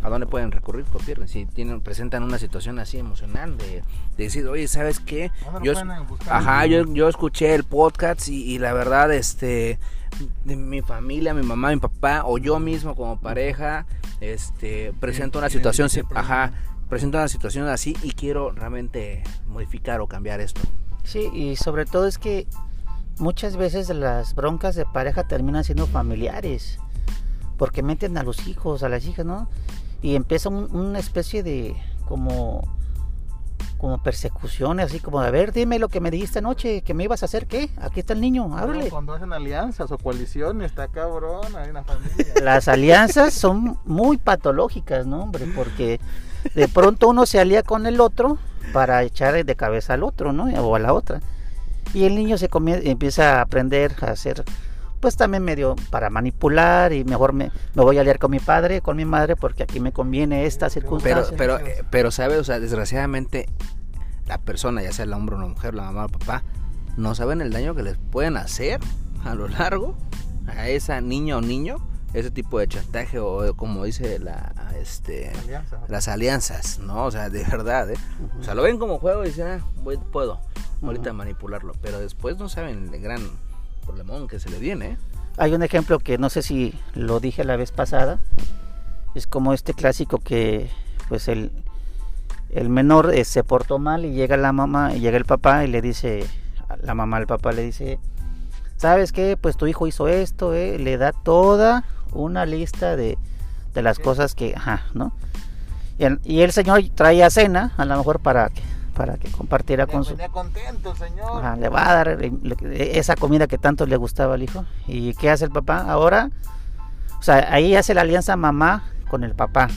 a dónde pueden recurrir, Copierre, si tienen, presentan una situación así emocional de, de decir, oye, ¿sabes qué? ¿Dónde lo Yo, ajá, yo, yo escuché el podcast y, y la verdad, este, de mi familia, mi mamá, mi papá, o yo mismo como pareja, este, presento una situación, ajá, presento una situación así y quiero realmente modificar o cambiar esto. Sí, y sobre todo es que muchas veces las broncas de pareja terminan siendo familiares, porque meten a los hijos, a las hijas, ¿no? Y empieza un- una especie de como como persecución, así como, a ver, dime lo que me dijiste anoche, que me ibas a hacer, ¿qué? Aquí está el niño, Luego háblale. Cuando hacen alianzas o coaliciones, está cabrón, hay una familia. Las alianzas son muy patológicas, ¿no, hombre? Porque de pronto uno se alía con el otro para echar de cabeza al otro, ¿no? O a la otra. Y el niño se comie- empieza a aprender a hacer, pues también medio para manipular y mejor me, me voy a aliar con mi padre, con mi madre, porque aquí me conviene esta Pero, circunstancia. pero, eh, pero, ¿sabes? O sea, desgraciadamente, la persona, ya sea el hombre o la mujer, la mamá o el papá, no saben el daño que les pueden hacer a lo largo a esa niña o niño, ese tipo de chantaje o como dice la, este, Alianza. las alianzas, ¿no? O sea, de verdad, ¿eh? O sea, lo ven como juego y dicen, ah, voy- puedo ahorita manipularlo, pero después no saben el gran problemón que se le viene, ¿eh? Hay un ejemplo que no sé si lo dije la vez pasada. Es como este clásico que pues el, el menor eh, se portó mal y llega la mamá y llega el papá y le dice, la mamá al papá le dice, ¿sabes qué? Pues tu hijo hizo esto, ¿eh? le da toda una lista de, de las cosas que, ajá, ¿no? Y el, y el señor traía cena, a lo mejor para que, para que compartiera con su... Contento el señor. Ajá, le va a dar esa comida que tanto le gustaba al hijo. ¿Y qué hace el papá? Ahora, o sea, ahí hace la alianza mamá con el papá.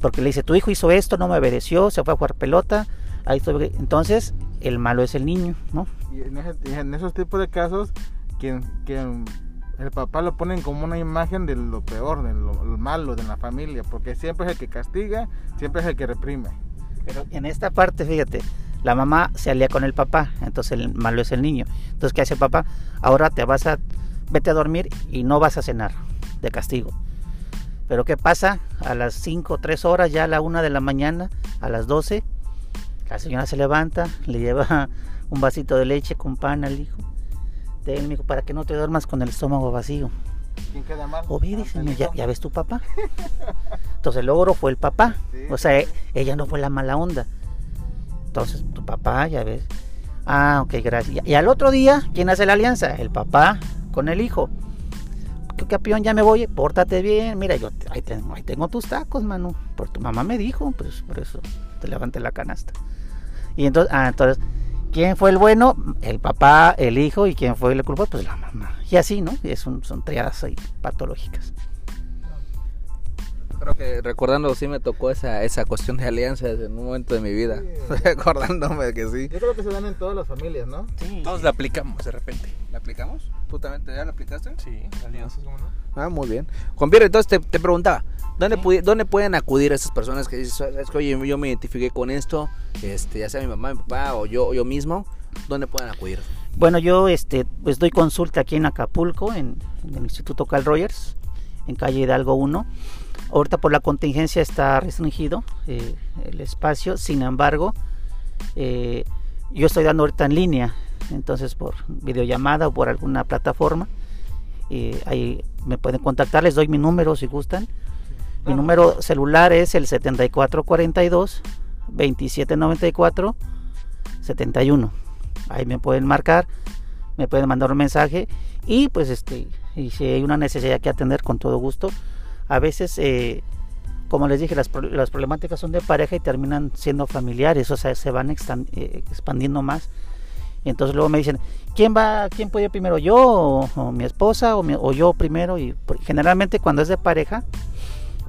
Porque le dice, tu hijo hizo esto, no me obedeció, se fue a jugar pelota. Ahí estoy- Entonces, el malo es el niño, ¿no? Y en, ese- en esos tipos de casos, quien, quien el papá lo ponen como una imagen de lo peor, de lo, lo malo de la familia, porque siempre es el que castiga, siempre es el que reprime. Pero en esta parte, fíjate, la mamá se alía con el papá, entonces el malo es el niño. Entonces, ¿qué hace el papá? Ahora te vas a, vete a dormir y no vas a cenar de castigo. Pero ¿qué pasa? A las 5 o 3 horas, ya a la 1 de la mañana, a las 12, la señora se levanta, le lleva un vasito de leche con pan al hijo. Para que no te duermas con el estómago vacío. ¿Quién queda mal? O ve, Ah, dice, el "No, ya, ya ves tu papá. Entonces el logro fue el papá. Sí, O sea, sí. ella no fue la mala onda. Entonces, tu papá, ya ves. Ah, ok, gracias. Y al otro día, ¿quién hace la alianza? El papá con el hijo. ¿Qué campeón? Ya me voy, pórtate bien. Mira, yo te- ahí tengo, ahí tengo tus tacos, mano. Por tu mamá me dijo, pues por eso te levanté la canasta. Y entonces, ah, entonces, ¿quién fue el bueno? El papá, el hijo, y quién fue el culpable, pues la mamá. Y así, ¿no? Y es un- son triadas ahí patológicas. Creo que recordando sí me tocó esa, esa cuestión de alianzas en un momento de mi vida. Recordándome que sí. Yo creo que se dan en todas las familias, ¿no? Sí. Todos la aplicamos de repente. ¿La aplicamos? ¿Tú también te- ya la aplicaste? Sí, alianzas, ¿cómo no? Ah, muy bien. Juan Pierre, entonces te, te preguntaba, ¿dónde, pudi- ¿dónde pueden acudir esas personas que dicen, es que oye, yo me identifiqué con esto, este, ya sea mi mamá, mi papá o yo, yo mismo, ¿dónde pueden acudir? Bueno, yo este, pues doy consulta aquí en Acapulco, en, en el Instituto Carl Rogers, en calle Hidalgo 1. Ahorita por la contingencia está restringido eh, el espacio, sin embargo, eh, yo estoy dando ahorita en línea, entonces por videollamada o por alguna plataforma. eh, ahí me pueden contactar, les doy mi número si gustan. Mi número celular es el 7442 2794 71. Ahí me pueden marcar, me pueden mandar un mensaje y pues este, y si hay una necesidad que atender con todo gusto. A veces, eh, como les dije, las, las problemáticas son de pareja y terminan siendo familiares, o sea, se van eh, expandiendo más. Entonces luego me dicen, ¿quién va, quién puede primero, yo o, mi esposa o, mi- o yo primero? Y generalmente cuando es de pareja,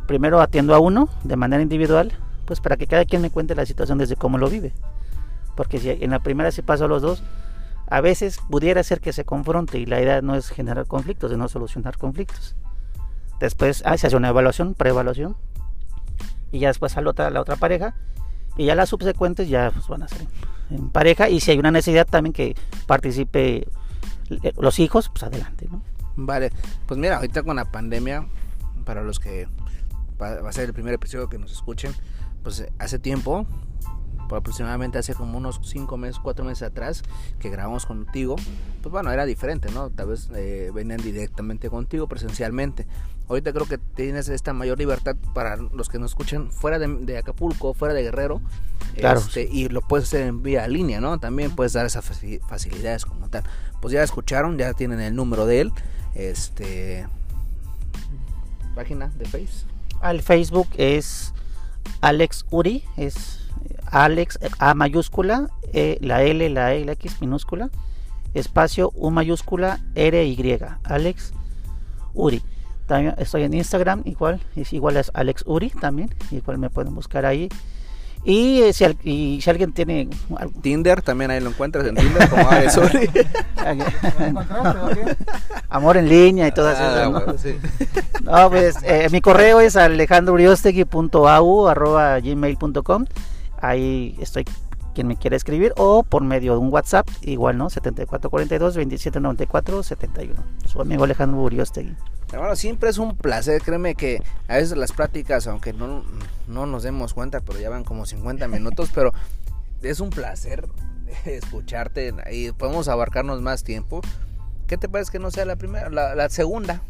primero atiendo a uno de manera individual, pues para que cada quien me cuente la situación desde cómo lo vive. Porque si en la primera se pasó a los dos, a veces pudiera ser que se confronte y la idea no es generar conflictos, sino solucionar conflictos. Después ah, se hace una evaluación, preevaluación, y ya después a la otra, la otra pareja, y ya las subsecuentes ya pues, van a ser en pareja, y si hay una necesidad también que participe eh, los hijos, pues adelante, ¿no? Vale, pues mira, ahorita con la pandemia, para los que va a ser el primer episodio que nos escuchen, pues hace tiempo, por aproximadamente hace como unos 5 meses, 4 meses atrás, que grabamos contigo, pues bueno, era diferente, ¿no? Tal vez eh, venían directamente contigo presencialmente. Ahorita creo que tienes esta mayor libertad para los que nos escuchan fuera de, de Acapulco, fuera de Guerrero, Claro, este, y lo puedes hacer en vía línea, ¿no? También puedes dar esas faci- facilidades como tal. Pues ya escucharon, ya tienen el número de él, este página de Face. Al Facebook es Alex Uri, es Alex A mayúscula, E, la L, la E y la X minúscula, espacio U mayúscula, R Y, Alex Uri. También estoy en Instagram, igual, es igual es Alex Uri también, igual me pueden buscar ahí. Y eh, si, al- y si alguien tiene algo- Tinder, también ahí lo encuentras en Tinder como Alex Uri. Amor en línea y todas Ah, esas, ¿no? bueno, sí. No, pues eh, mi correo es alejandrouriostegui.au@gmail.com. Ahí estoy quien me quiera escribir o por medio de un WhatsApp, igual, ¿no? 7442 2794 71. Su amigo Alejandro Uriostegui. Hermano, siempre es un placer, créeme que a veces las pláticas, aunque no, no nos demos cuenta, pero ya van como 50 minutos, pero es un placer escucharte y podemos abarcarnos más tiempo. ¿Qué te parece que no sea la primera, la, la segunda?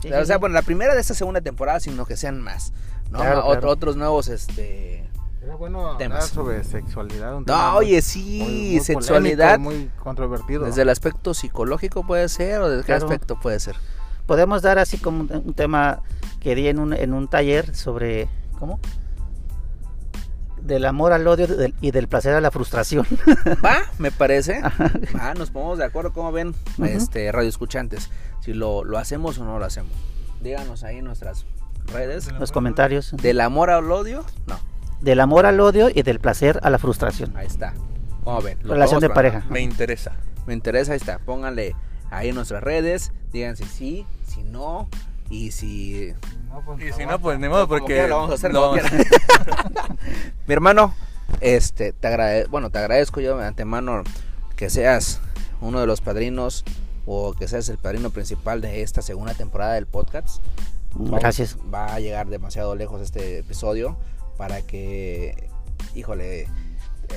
Sí, o sea, sí. bueno, la primera de esta segunda temporada, sino que sean más, ¿no? Claro, Ot- claro. Otros nuevos, este... Era bueno hablar Temas. sobre sexualidad. un tema No, muy- oye, sí, muy sexualidad. polémico, muy controvertido. Desde el aspecto psicológico puede ser, o desde qué aspecto puede ser. Podemos dar así como un, un tema que di en un, en un taller sobre, ¿cómo? Del amor al odio del- y del placer a la frustración. Va, me parece. Va, nos ponemos de acuerdo, como ven, este, radio escuchantes, si lo, lo hacemos o no lo hacemos. Díganos ahí en nuestras redes. Los comentarios. ¿Del amor al odio? No, Del amor al odio y del placer a la frustración. ahí está. ¿Cómo ven? Lo Relación de pareja. Me interesa. Me interesa, ahí está. Pónganle ahí en nuestras redes. Digan si sí, si no. Y si. No, pues, Y si no, pues ni modo, Como porque. quiera lo vamos a hacer lo como vamos- quiera. Mi hermano, este, te agrade bueno, te agradezco yo de antemano que seas uno de los padrinos o que seas el padrino principal de esta segunda temporada del podcast. Vamos- Gracias. Va a llegar demasiado lejos este episodio para que, híjole,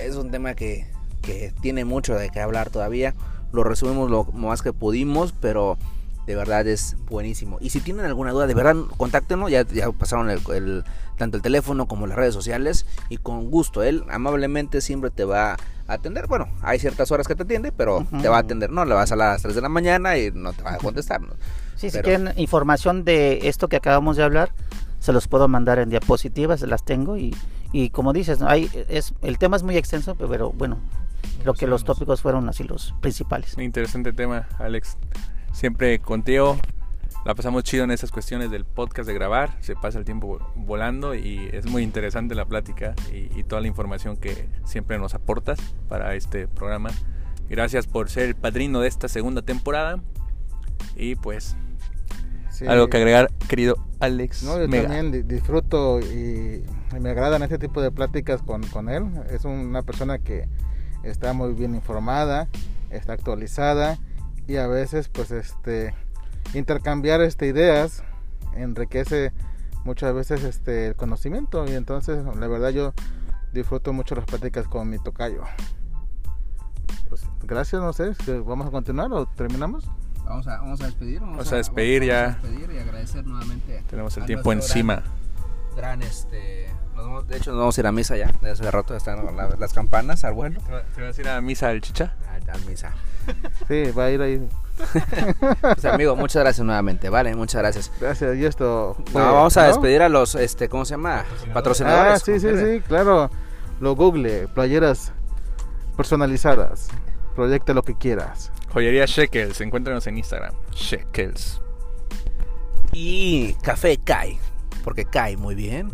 es un tema que, que tiene mucho de qué hablar todavía. Lo resumimos lo más que pudimos, pero de verdad es buenísimo. Y si tienen alguna duda, de verdad, contáctenos. Ya, ya pasaron el, el- tanto el teléfono como las redes sociales. Y con gusto, él amablemente siempre te va a atender. Bueno, hay ciertas horas que te atiende, pero te va a atender. No, le vas a las 3 de la mañana y no te va a contestar. ¿no? Sí, si quieren información de esto que acabamos de hablar, se los puedo mandar en diapositivas, las tengo y, y como dices. Hay, es, el tema es muy extenso, pero bueno, creo que los tópicos fueron así los principales. Interesante tema, Alex. Siempre contigo la pasamos chido en esas cuestiones del podcast de grabar. Se pasa el tiempo volando y es muy interesante la plática y, y toda la información que siempre nos aportas para este programa. Gracias por ser el padrino de esta segunda temporada. Y pues, Sí. algo que agregar, querido Alex. No, yo Mega. también di- disfruto y, me agradan este tipo de pláticas con, con él. Es una persona que está muy bien informada, está actualizada y a veces pues este intercambiar este ideas enriquece muchas veces este el conocimiento y entonces la verdad yo disfruto mucho las pláticas con mi tocayo. Pues gracias, no sé, vamos a continuar o terminamos. Vamos a, vamos a despedir. Vamos a despedir ya. despedir y agradecer nuevamente. Tenemos el a tiempo encima. Gran, este. nos vamos- de hecho, nos vamos a ir a misa ya. De hace rato están la- las campanas al vuelo. ¿Te vas a ir a misa del chicha? A, a misa. Sí, va a ir ahí. Pues, amigo, muchas gracias nuevamente. Vale, muchas gracias. Gracias, y esto fue, No, vamos a ¿no? despedir a los, este, ¿cómo se llama? Patrocinadores. Ah, sí, sí, sí, claro. Lo Google, playeras personalizadas. Proyecta lo que quieras. Joyería Shekels, encuéntranos en Instagram. Shekels. Y Café Kai, porque cae muy bien.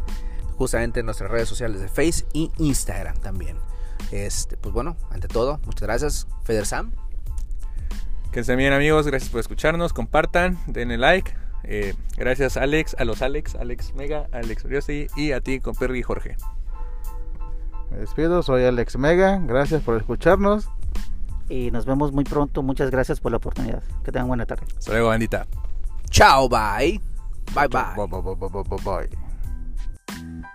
Justamente en nuestras redes sociales de Face y Instagram también. Este, pues bueno, ante todo, muchas gracias, Feder Sam. Que estén bien amigos, gracias por escucharnos, compartan, denle like. Eh, gracias Alex, a los Alex, Alex Mega, Alex Uriosi y a ti con Perry y Jorge. Me despido, soy Alex Mega. Gracias por escucharnos y nos vemos muy pronto. Muchas gracias por la oportunidad. Que tengan buena tarde. Hasta luego. Chao, bye. Bye, bye. Bye, bye, bye, bye, bye. bye.